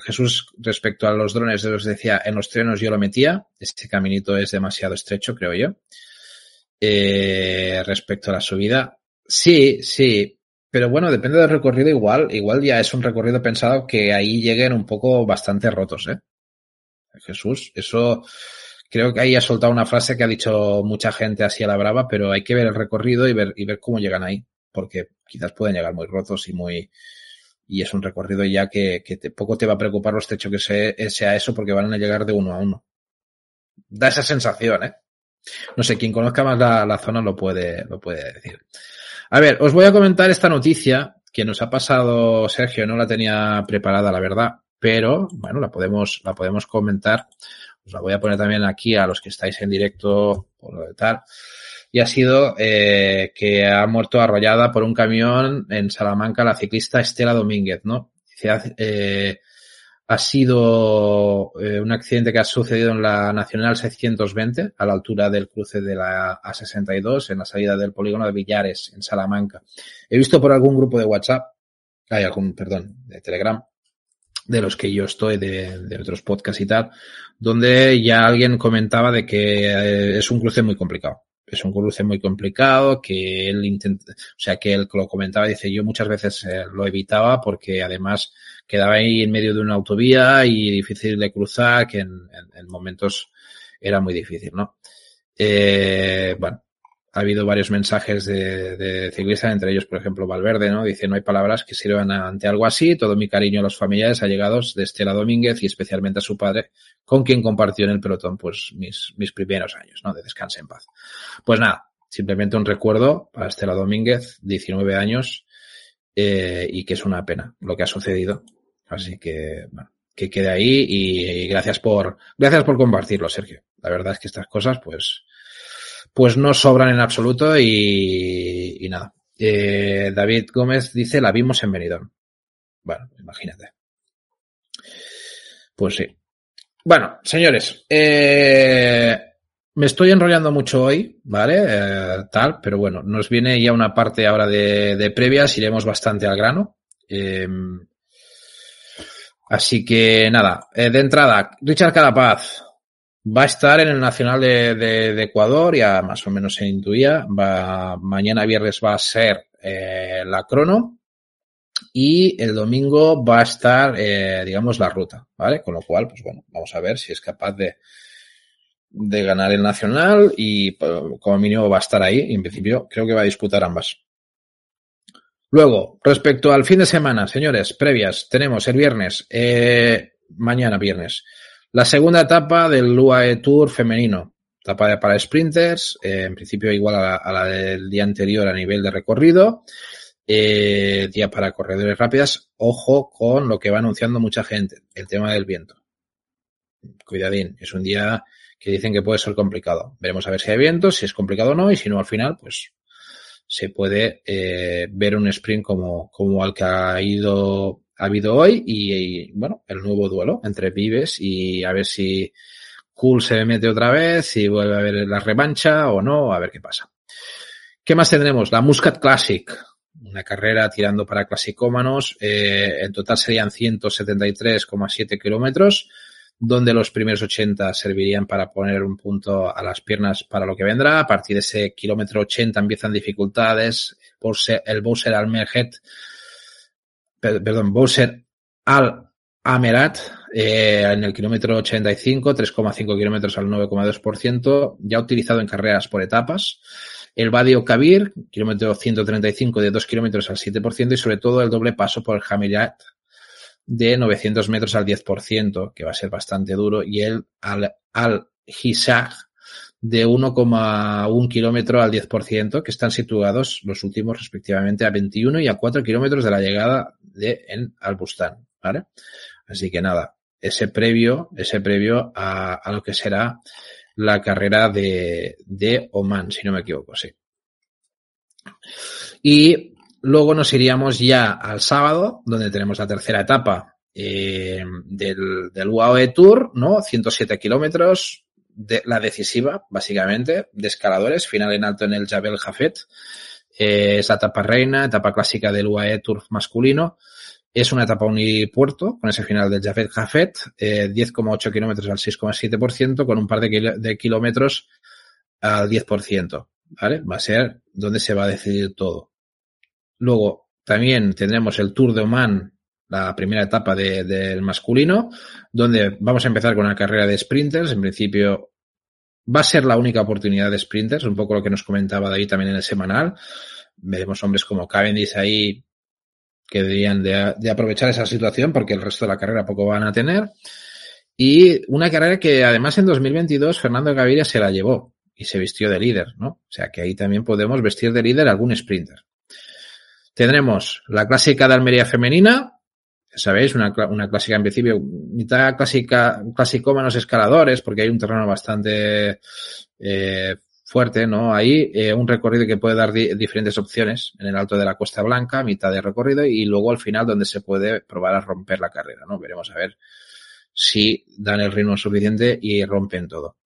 Jesús, respecto a los drones, os decía, en los trenos yo lo metía. Este caminito es demasiado estrecho, creo yo. Eh, respecto a la subida, sí, sí, pero bueno, depende del recorrido igual. Igual ya es un recorrido pensado que ahí lleguen un poco bastante rotos, ¿eh? Jesús, eso creo que ahí ha soltado una frase que ha dicho mucha gente así a la brava, pero hay que ver el recorrido y ver, y ver cómo llegan ahí. Porque quizás pueden llegar muy rotos y muy, y es un recorrido ya que, que te, poco te va a preocupar los techos que sea, eso porque van a llegar de uno a uno. Da esa sensación, ¿eh? No sé, quien conozca más la, la zona lo puede, lo puede decir. A ver, os voy a comentar esta noticia que nos ha pasado Sergio, no la tenía preparada, la verdad, pero bueno, la podemos, la podemos comentar. Os la voy a poner también aquí a los que estáis en directo por lo de tal. Y ha sido eh, que ha muerto arrollada por un camión en Salamanca la ciclista Estela Domínguez, ¿no? Eh, ha sido eh, un accidente que ha sucedido en la Nacional 620, a la altura del cruce de la A62, en la salida del polígono de Villares, en Salamanca. He visto por algún grupo de WhatsApp, hay algún, perdón, de Telegram, de los que yo estoy, de, otros podcasts y tal, donde ya alguien comentaba de que eh, es un cruce muy complicado es un cruce muy complicado, que él intenta, o sea, que él lo comentaba, dice, yo muchas veces eh, lo evitaba porque además quedaba ahí en medio de una autovía y difícil de cruzar, que en, en, en momentos era muy difícil, ¿no? Eh, bueno, ha habido varios mensajes de, de ciclistas, entre ellos, por ejemplo, Valverde, ¿no? Dice, no hay palabras que sirvan ante algo así. Todo mi cariño a los familiares allegados de Estela Domínguez y especialmente a su padre, con quien compartió en el pelotón, pues, mis, mis primeros años, ¿no? De descanse en paz. Pues nada, simplemente un recuerdo para Estela Domínguez, 19 años, eh, y que es una pena lo que ha sucedido. Así que, bueno, que quede ahí y, y gracias por, gracias por compartirlo, Sergio. La verdad es que estas cosas, pues, pues no sobran en absoluto y, y nada. Eh, David Gómez dice, la vimos en Benidorm. Bueno, imagínate. Pues sí. Bueno, señores, eh, me estoy enrollando mucho hoy, ¿vale? Eh, tal, pero bueno, nos viene ya una parte ahora de, previas, iremos bastante al grano. Eh, así que nada, eh, de entrada, Richard Carapaz, Va a estar en el Nacional de, de, de, Ecuador, ya más o menos se intuía. Mañana viernes va a ser eh, la crono y el domingo va a estar, eh, digamos, la ruta, ¿vale? Con lo cual, pues bueno, vamos a ver si es capaz de, de ganar el Nacional y como mínimo va a estar ahí. Y en principio creo que va a disputar ambas. Luego, respecto al fin de semana, señores, previas, tenemos el viernes, eh, mañana viernes, la segunda etapa del UAE Tour femenino, etapa para sprinters, eh, en principio igual a la, del día anterior a nivel de recorrido, eh, día para corredores rápidas, ojo con lo que va anunciando mucha gente, el tema del viento. Cuidadín, es un día que dicen que puede ser complicado. Veremos a ver si hay viento, si es complicado o no, y si no al final, pues se puede eh, ver un sprint como, como al que ha ido ha habido hoy y, y, bueno, el nuevo duelo entre Vives y a ver si Cool se mete otra vez, si vuelve a haber la revancha o no, a ver qué pasa. ¿Qué más tendremos? La Muscat Classic, una carrera tirando para clasicómanos, eh, en total serían 173,7 kilómetros, donde los primeros 80 servirían para poner un punto a las piernas para lo que vendrá. A partir de ese kilómetro 80 empiezan dificultades. Por el Bowser Almerhet perdón, Bowser al Amerat eh, en el kilómetro 85, 3,5 kilómetros al 9,2%, ya utilizado en carreras por etapas. El Badio Kabir, kilómetro 135 de 2 kilómetros al 7% y sobre todo el doble paso por el Hamirat de 900 metros al 10%, que va a ser bastante duro, y el Al, al de 1,1 kilómetro al 10%, que están situados los últimos respectivamente a 21 y a 4 kilómetros de la llegada de en Albustán, ¿vale? Así que nada, ese previo, ese previo a, a lo que será la carrera de, de Oman, si no me equivoco, sí. Y luego nos iríamos ya al sábado, donde tenemos la tercera etapa eh, del, del UAE Tour, ¿no? 107 kilómetros, la decisiva, básicamente, de escaladores, final en alto en el Jabel Jafet. Eh, es la etapa reina, etapa clásica del UAE Tour masculino. Es una etapa unipuerto, con ese final del Jafet Jafet, eh, 10,8 kilómetros al 6,7%, con un par de, de kilómetros al 10%. ¿Vale? Va a ser donde se va a decidir todo. Luego, también tendremos el Tour de Oman, la primera etapa del de, masculino, donde vamos a empezar con una carrera de sprinters. En principio va a ser la única oportunidad de sprinters, un poco lo que nos comentaba David también en el semanal. Veremos hombres como Cavendish ahí que deberían de, de aprovechar esa situación porque el resto de la carrera poco van a tener. Y una carrera que además en 2022 Fernando Gaviria se la llevó y se vistió de líder, ¿no? O sea que ahí también podemos vestir de líder algún sprinter. Tendremos la clásica de Almería femenina, sabéis, una, una clásica en principio, mitad clásica, clasicómanos escaladores, porque hay un terreno bastante eh, fuerte, ¿no? Ahí eh, un recorrido que puede dar di diferentes opciones en el alto de la Costa Blanca, mitad de recorrido, y luego al final donde se puede probar a romper la carrera, ¿no? Veremos a ver si dan el ritmo suficiente y rompen todo.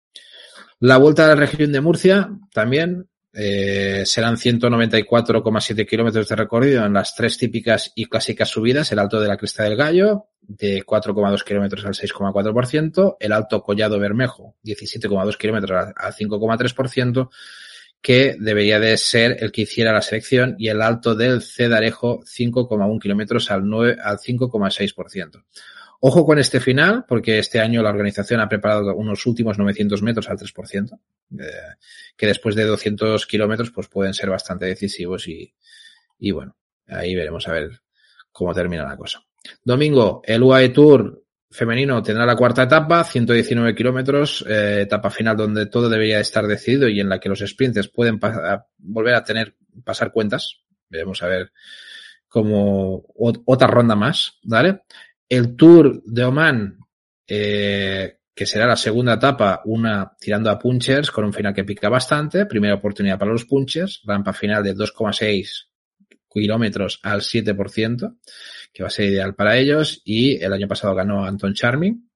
La vuelta a la región de Murcia también eh, serán 194,7 kilómetros de recorrido en las tres típicas y clásicas subidas, el alto de la Cresta del Gallo, de 4,2 kilómetros al 6,4%, el alto Collado Bermejo, 17,2 kilómetros al 5,3%, que debería de ser el que hiciera la selección. Y el alto del Cedarejo 5,1 kilómetros al, 9, al 5,6%. Ojo con este final, porque este año la organización ha preparado unos últimos 900 metros al 3%, eh, que después de 200 kilómetros pues pueden ser bastante decisivos y, y bueno, ahí veremos a ver cómo termina la cosa. Domingo, el UAE Tour femenino tendrá la cuarta etapa, 119 kilómetros, eh, etapa final donde todo debería estar decidido y en la que los sprinters pueden volver a tener, pasar cuentas. Veremos a ver como otra ronda más, ¿vale? El Tour de Oman, eh, que será la segunda etapa, una tirando a punchers con un final que pica bastante. Primera oportunidad para los punchers, rampa final de 2,6 kilómetros al 7%, que va a ser ideal para ellos. Y el año pasado ganó Anton Charming.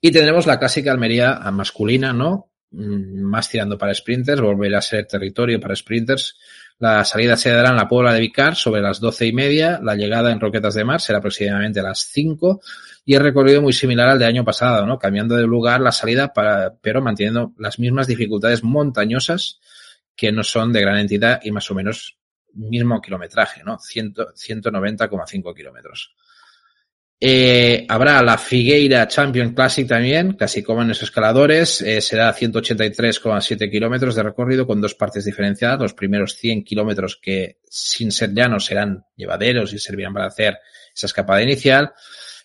Y tendremos la clásica Almería masculina, ¿no? Mm, más tirando para sprinters, volverá a ser territorio para sprinters la salida se dará en la Puebla de Vicar sobre las doce y media. La llegada en Roquetas de Mar será aproximadamente a las cinco. Y el recorrido muy similar al de año pasado, ¿no? Cambiando de lugar la salida para, pero manteniendo las mismas dificultades montañosas que no son de gran entidad y más o menos mismo kilometraje, ¿no? 190,5 kilómetros. Eh, habrá la Figueira Champion Classic también, como en los escaladores. Eh, será 183,7 kilómetros de recorrido con dos partes diferenciadas. Los primeros 100 kilómetros que sin ser llanos serán llevaderos y servirán para hacer esa escapada inicial.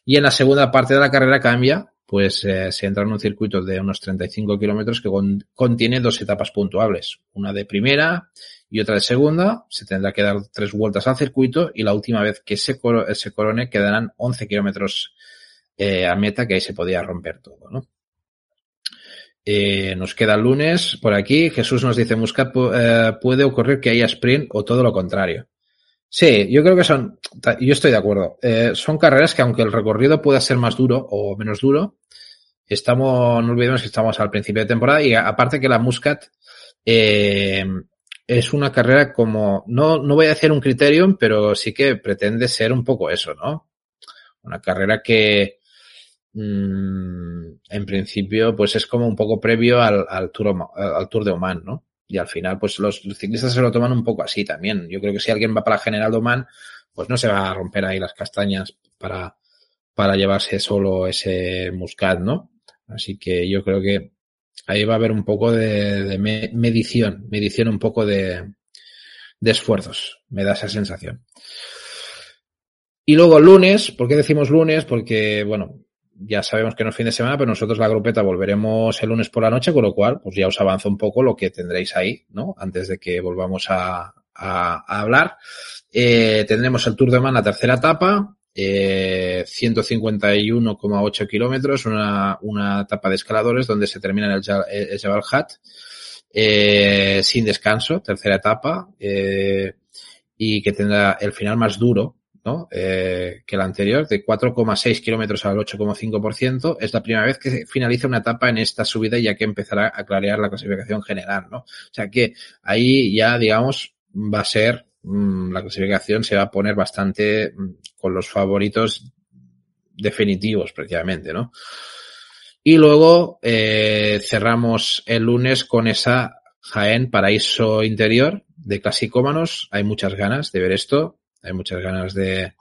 Y en la segunda parte de la carrera cambia, pues eh, se entra en un circuito de unos 35 kilómetros que contiene dos etapas puntuables. Una de primera y otra de segunda, se tendrá que dar tres vueltas al circuito y la última vez que se, se corone quedarán 11 kilómetros eh, a meta que ahí se podía romper todo, ¿no? Eh, nos queda el lunes por aquí. Jesús nos dice, Muscat eh, puede ocurrir que haya sprint o todo lo contrario. Sí, yo creo que son, yo estoy de acuerdo. Eh, son carreras que aunque el recorrido pueda ser más duro o menos duro, estamos, no olvidemos que estamos al principio de temporada y aparte que la Muscat eh, es una carrera como, no, no voy a decir un criterium, pero sí que pretende ser un poco eso, ¿no? Una carrera que, mmm, en principio, pues es como un poco previo al, al, tour, de Oman, ¿no? Y al final, pues los, los, ciclistas se lo toman un poco así también. Yo creo que si alguien va para la General de Oman, pues no se va a romper ahí las castañas para, para llevarse solo ese Muscat, ¿no? Así que yo creo que ahí va a haber un poco de, de medición, medición un poco de, de esfuerzos, me da esa sensación. Y luego el lunes, ¿por qué decimos lunes? Porque, bueno, ya sabemos que no es fin de semana, pero nosotros la grupeta volveremos el lunes por la noche, con lo cual, pues ya os avanzo un poco lo que tendréis ahí, ¿no? Antes de que volvamos a, a, a hablar. Eh, tendremos el Tour de Man, la tercera etapa, eh, 151,8 kilómetros, una, una etapa de escaladores donde se termina el, el Jabal Hat, eh, sin descanso, tercera etapa, eh, y que tendrá el final más duro, ¿no? Eh, que la anterior, de 4,6 kilómetros al 8,5%. Es la primera vez que finaliza una etapa en esta subida ya que empezará a clarear la clasificación general, ¿no? O sea que ahí ya, digamos, va a ser la clasificación se va a poner bastante mm, con los favoritos definitivos prácticamente, ¿no? Y luego eh, cerramos el lunes con esa Jaén Paraíso Interior de Clasicómanos. Hay muchas ganas de ver esto, hay muchas ganas de,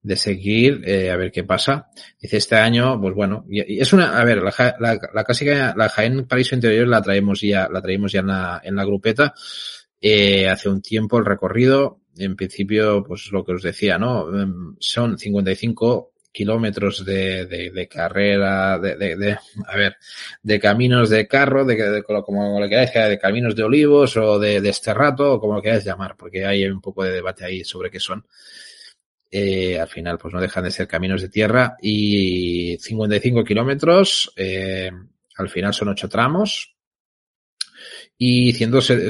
de seguir, eh, a ver qué pasa. Dice este año, pues bueno, y, es una, a ver, la, la, la clásica, la Jaén Paraíso Interior la traemos ya, la traemos ya en la, en la grupeta eh, hace un tiempo el recorrido, en principio, pues lo que os decía, ¿no? Em, son 55 kilómetros de, de, de carrera, de, de, a ver, de caminos de carro, de, como le queráis, de caminos de olivos o de, de esterrato, o como lo queráis llamar, porque hay un poco de debate ahí sobre qué son. Eh, al final, pues no dejan de ser caminos de tierra y 55 kilómetros, eh, al final son ocho tramos, y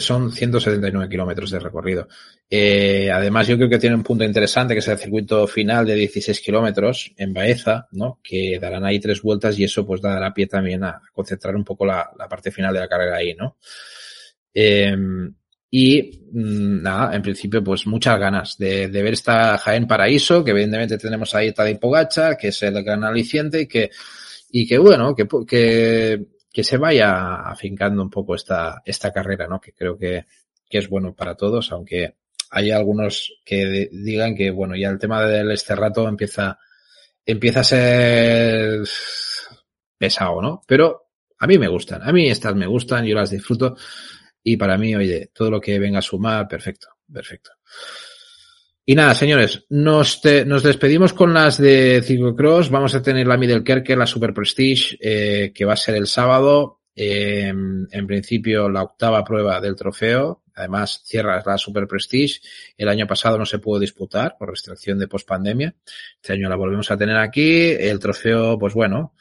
son 179 kilómetros de recorrido. Eh, además, yo creo que tiene un punto interesante, que es el circuito final de 16 kilómetros en Baeza, ¿no? Que darán ahí tres vueltas y eso pues dará pie también a concentrar un poco la, la parte final de la carrera ahí, ¿no? Eh, y mm, nada, en principio, pues muchas ganas de, de, ver esta Jaén Paraíso, que evidentemente tenemos ahí Tadej Pogacar, que es el gran aliciente y que, y que bueno, que, que que se vaya afincando un poco esta, esta carrera, ¿no? Que creo que, que es bueno para todos, aunque hay algunos que digan que, bueno, ya el tema del este rato empieza, empieza a ser pesado, ¿no? Pero a mí me gustan, a mí estas me gustan, yo las disfruto y para mí, oye, todo lo que venga a sumar, perfecto, perfecto. Y nada, señores, nos, nos despedimos con las de Cross. Vamos a tener la Middle Kerker, la Super Prestige, eh, que va a ser el sábado. Eh, en principio, la octava prueba del trofeo. Además, cierra la Super Prestige. El año pasado no se pudo disputar por restricción de pospandemia. Este año la volvemos a tener aquí. El trofeo, pues bueno,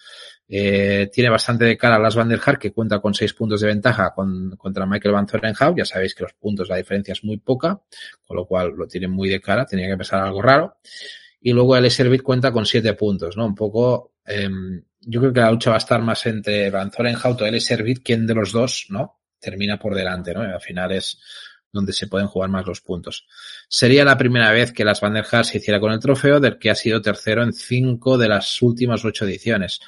eh, tiene bastante de cara a Las Van der Haar, que cuenta con seis puntos de ventaja con, contra Michael Van Zorenhout. Ya sabéis que los puntos, la diferencia es muy poca, con lo cual lo tiene muy de cara, tenía que pasar algo raro. Y luego el Servit cuenta con siete puntos, ¿no? Un poco, eh, yo creo que la lucha va a estar más entre Van Zorenhout o el Servit, quien de los dos, ¿no? Termina por delante, ¿no? Y al final es donde se pueden jugar más los puntos. Sería la primera vez que las Van der Haar se hiciera con el trofeo, del que ha sido tercero en cinco de las últimas ocho ediciones.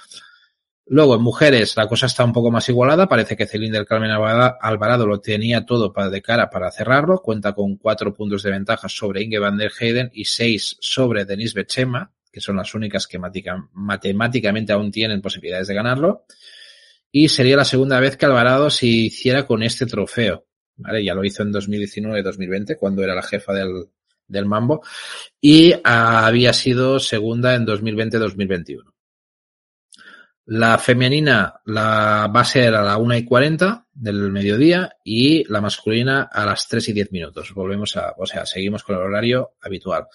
Luego, en mujeres, la cosa está un poco más igualada. Parece que Celine Carmen Alvarado lo tenía todo para de cara para cerrarlo. Cuenta con cuatro puntos de ventaja sobre Inge van der Heyden y seis sobre Denise Bechema, que son las únicas que matemáticamente aún tienen posibilidades de ganarlo. Y sería la segunda vez que Alvarado se hiciera con este trofeo. Ya lo hizo en 2019-2020, cuando era la jefa del, del Mambo. Y había sido segunda en 2020-2021. La femenina la va a ser a la 1 y 40 del mediodía y la masculina a las 3 y 10 minutos. Volvemos a, o sea, seguimos con el horario habitual.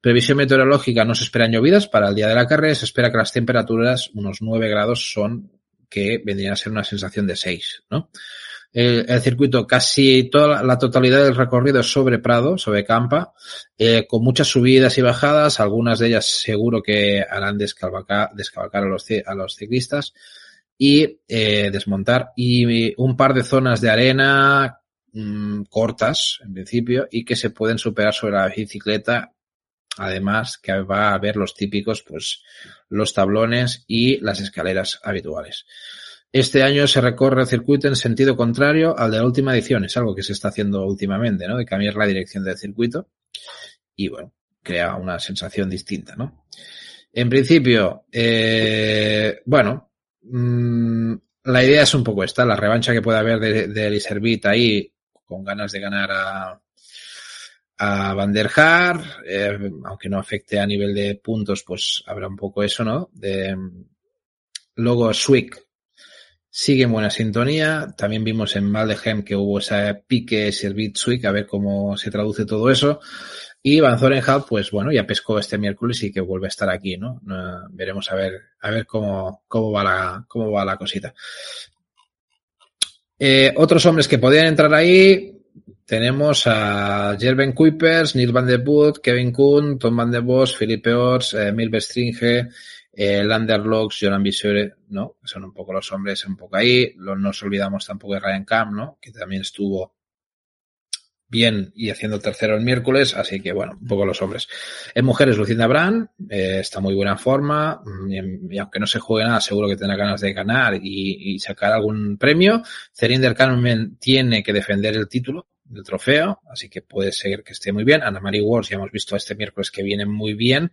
Previsión meteorológica, no se esperan llovidas para el día de la carrera, se espera que las temperaturas, unos 9 grados, son que vendrían a ser una sensación de 6, ¿no? El, circuito, casi toda la totalidad del recorrido es sobre Prado, sobre Campa, eh, con muchas subidas y bajadas, algunas de ellas seguro que harán descabalcar, a, los, a los ciclistas y eh, desmontar y un par de zonas de arena mm, cortas en principio y que se pueden superar sobre la bicicleta. Además que va a haber los típicos pues los tablones y las escaleras habituales este año se recorre el circuito en sentido contrario al de la última edición. Es algo que se está haciendo últimamente, ¿no? De cambiar la dirección del circuito. Y bueno, crea una sensación distinta, ¿no? En principio, eh, bueno, mmm, la idea es un poco esta, la revancha que puede haber de, de Eliservit ahí, con ganas de ganar a, a Van der eh, aunque no afecte a nivel de puntos, pues habrá un poco eso, ¿no? De, luego Swick, sigue en buena sintonía. También vimos en Maldegem que hubo ese pique Servit Swick, a ver cómo se traduce todo eso. Y Van Zorenhout, pues bueno, ya pescó este miércoles y que vuelve a estar aquí, ¿no? veremos a ver, a ver cómo, cómo va la, cómo va la cosita. Eh, otros hombres que podían entrar ahí, tenemos a Jerven Kuipers, Neil Van der Boot, Kevin Kuhn, Tom Van der Bos, Felipe Ors, eh, Milber Stringe, eh, Landerlocks, Joran Visore, ¿no? Son un poco los hombres un poco ahí. No nos olvidamos tampoco de Ryan Camp, ¿no? Que también estuvo bien y haciendo tercero el miércoles, así que bueno, un poco los hombres. En mujeres, Lucinda Brand, eh, está muy buena forma, y, aunque no se juegue nada, seguro que tendrá ganas de ganar y, sacar algún premio. Cerinder Carmen tiene que defender el título del trofeo, así que puede ser que esté muy bien. Ana Marie Wars, ya hemos visto este miércoles que viene muy bien.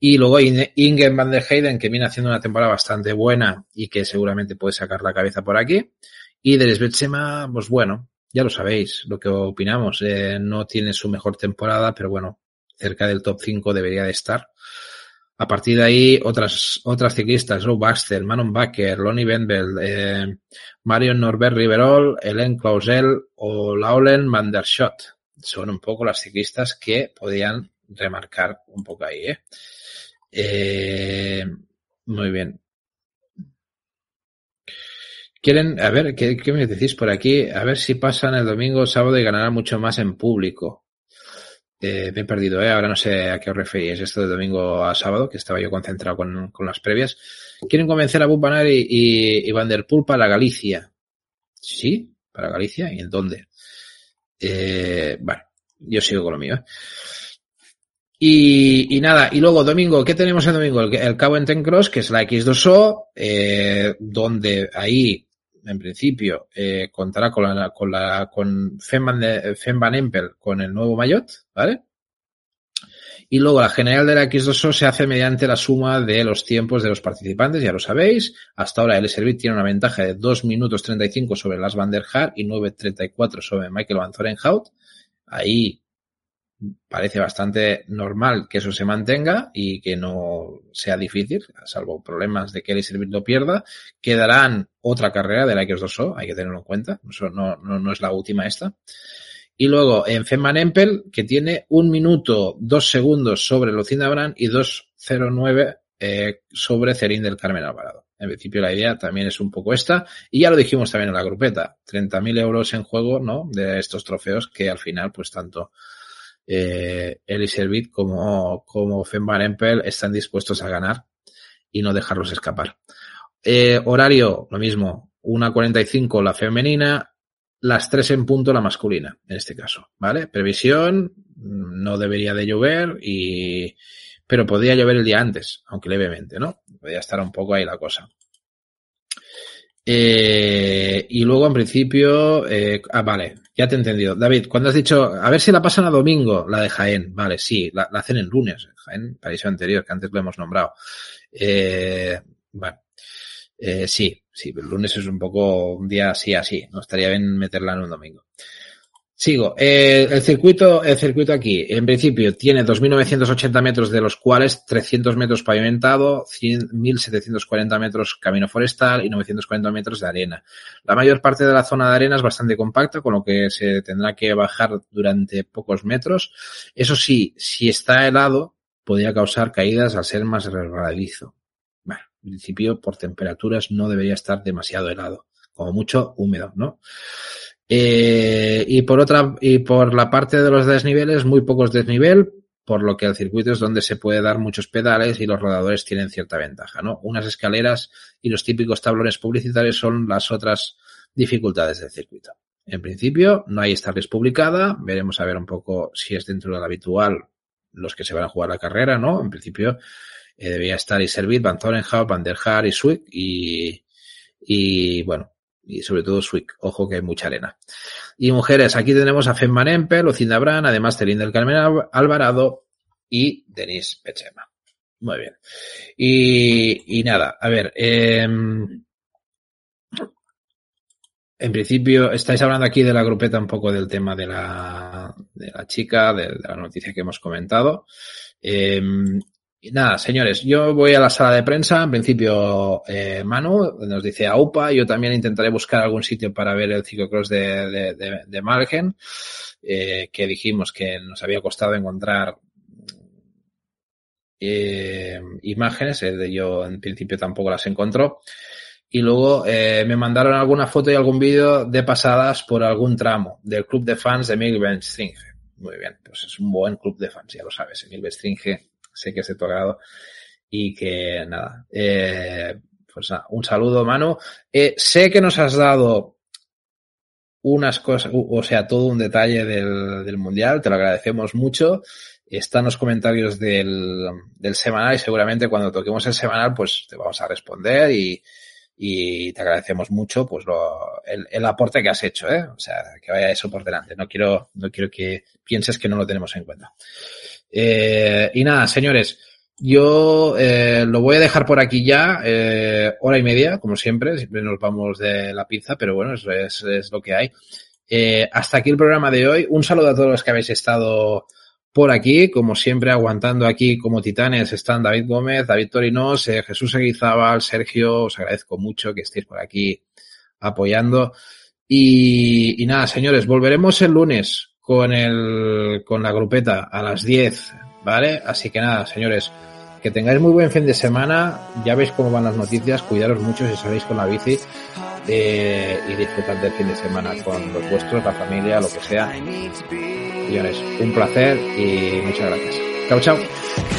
Y luego Ingen van der Heyden, que viene haciendo una temporada bastante buena y que seguramente puede sacar la cabeza por aquí. Y del Betsema, pues bueno, ya lo sabéis lo que opinamos. Eh, no tiene su mejor temporada, pero bueno, cerca del top 5 debería de estar. A partir de ahí, otras, otras ciclistas, Rob Baxter, Manon Baker, Lonnie Benbel, eh, Marion Norbert Riverol, Helen Clausel o Laulen van der Schott. Son un poco las ciclistas que podían remarcar un poco ahí, ¿eh? Eh, muy bien. Quieren, a ver, ¿qué, me decís por aquí? A ver si pasan el domingo o sábado y ganarán mucho más en público. Eh, me he perdido, ¿eh? Ahora no sé a qué os referís esto de domingo a sábado, que estaba yo concentrado con, las previas. Quieren convencer a Bupanar y, y, Van der Poel para Galicia. ¿Sí? ¿Para Galicia? ¿Y en dónde? Eh, bueno, yo sigo con lo mío. ¿eh? Y, nada, y luego domingo, ¿qué tenemos en domingo? El, Cabo en Cross, que es la X2O, eh, donde ahí en principio, eh, contará con la, con la, con Fem Van, Empel con el nuevo maillot, ¿vale? Y luego la general de la X2O se hace mediante la suma de los tiempos de los participantes, ya lo sabéis. Hasta ahora el Servit tiene una ventaja de 2 minutos 35 sobre Las Van der Haar y 9.34 sobre Michael Van Zorenhout. Ahí parece bastante normal que eso se mantenga y que no sea difícil, salvo problemas de que el Servit lo pierda. Quedarán otra carrera de la X2O, hay que tenerlo en cuenta. Eso no, no, no es la última esta. Y luego en Femman Empel, que tiene un minuto, dos segundos sobre Lucinda Brand y 2.09 eh, sobre Cerín del Carmen Alvarado. En principio la idea también es un poco esta. Y ya lo dijimos también en la grupeta. 30.000 euros en juego, ¿no? De estos trofeos que al final, pues tanto eh, como, como Femman Empel están dispuestos a ganar y no dejarlos escapar. Eh, horario, lo mismo. 1.45 la femenina, las tres en punto la masculina, en este caso, ¿vale? Previsión, no debería de llover y, pero podría llover el día antes, aunque levemente, ¿no? Podría estar un poco ahí la cosa. Eh, y luego, en principio, eh, ah, vale, ya te he entendido. David, cuando has dicho, a ver si la pasan a domingo, la de Jaén, vale, sí, la, hacen el lunes, Jaén, país anterior, que antes lo hemos nombrado. Eh, bueno, eh, sí, sí, el lunes es un poco un día así, así. No estaría bien meterla en un domingo. Sigo. Eh, el circuito, el circuito aquí, en principio, tiene 2.980 metros, de los cuales 300 metros pavimentado, 1.740 metros camino forestal y 940 metros de arena. La mayor parte de la zona de arena es bastante compacta, con lo que se tendrá que bajar durante pocos metros. Eso sí, si está helado, podría causar caídas al ser más resbaladizo en principio por temperaturas no debería estar demasiado helado, como mucho húmedo, ¿no? Eh, y por otra, y por la parte de los desniveles, muy pocos desnivel, por lo que el circuito es donde se puede dar muchos pedales y los rodadores tienen cierta ventaja, ¿no? Unas escaleras y los típicos tablones publicitarios son las otras dificultades del circuito. En principio, no hay estarles publicada, veremos a ver un poco si es dentro de lo habitual los que se van a jugar la carrera, ¿no? En principio, eh, debía estar y Servit, Van Zorenhout, Van der Haar y Swick y, y bueno, y sobre todo Swick. Ojo que hay mucha arena. Y mujeres, aquí tenemos a Femman Empel, Lucinda Brand, además Terín del Carmen Alvarado y Denise Pechema. Muy bien. Y, y nada, a ver, eh, en principio, estáis hablando aquí de la grupeta un poco del tema de la, de la chica, de, la noticia que hemos comentado. Eh, y nada, señores, yo voy a la sala de prensa. En principio, eh, Manu nos dice AUPA. Yo también intentaré buscar algún sitio para ver el ciclocross de, de, de, Margen, eh, que dijimos que nos había costado encontrar eh, imágenes. Yo en principio tampoco las encontró. Y luego eh, me mandaron alguna foto y algún vídeo de pasadas por algún tramo del club de fans de Emil Benstringe. Muy bien, pues es un buen club de fans, ya lo sabes. Emil Benstringe sé que es de tu agrado y que nada, eh, pues nada, un saludo, mano. Eh, sé que nos has dado unas cosas, o sea, todo un detalle del, del mundial, te lo agradecemos mucho. Están los comentarios del, del semanal y seguramente cuando toquemos el semanal, pues te vamos a responder y, y te agradecemos mucho pues el, el, aporte que has hecho, ¿eh? O sea, que vaya eso por delante. No quiero, no quiero que pienses que no lo tenemos en cuenta. Eh, y nada, señores, yo eh, lo voy a dejar por aquí ya, eh, hora y media, como siempre, siempre nos vamos de la pizza, pero bueno, es, es lo que hay. Eh, hasta aquí el programa de hoy. Un saludo a todos los que habéis estado por aquí, como siempre, aguantando aquí como titanes están David Gómez, David Torinos, eh, Jesús Eguizábal, Sergio, os agradezco mucho que estéis por aquí apoyando. Y, y nada, señores, volveremos el lunes con, el, con la grupeta a las 10, ¿vale? Así que nada, señores, que tengáis muy buen fin de semana. Ya veis cómo van las noticias. Cuidaros mucho si salís con la bici eh, y disfrutad del fin de semana con los vuestros, la familia, lo que sea. Señores, un placer y muchas gracias. Chao, chao.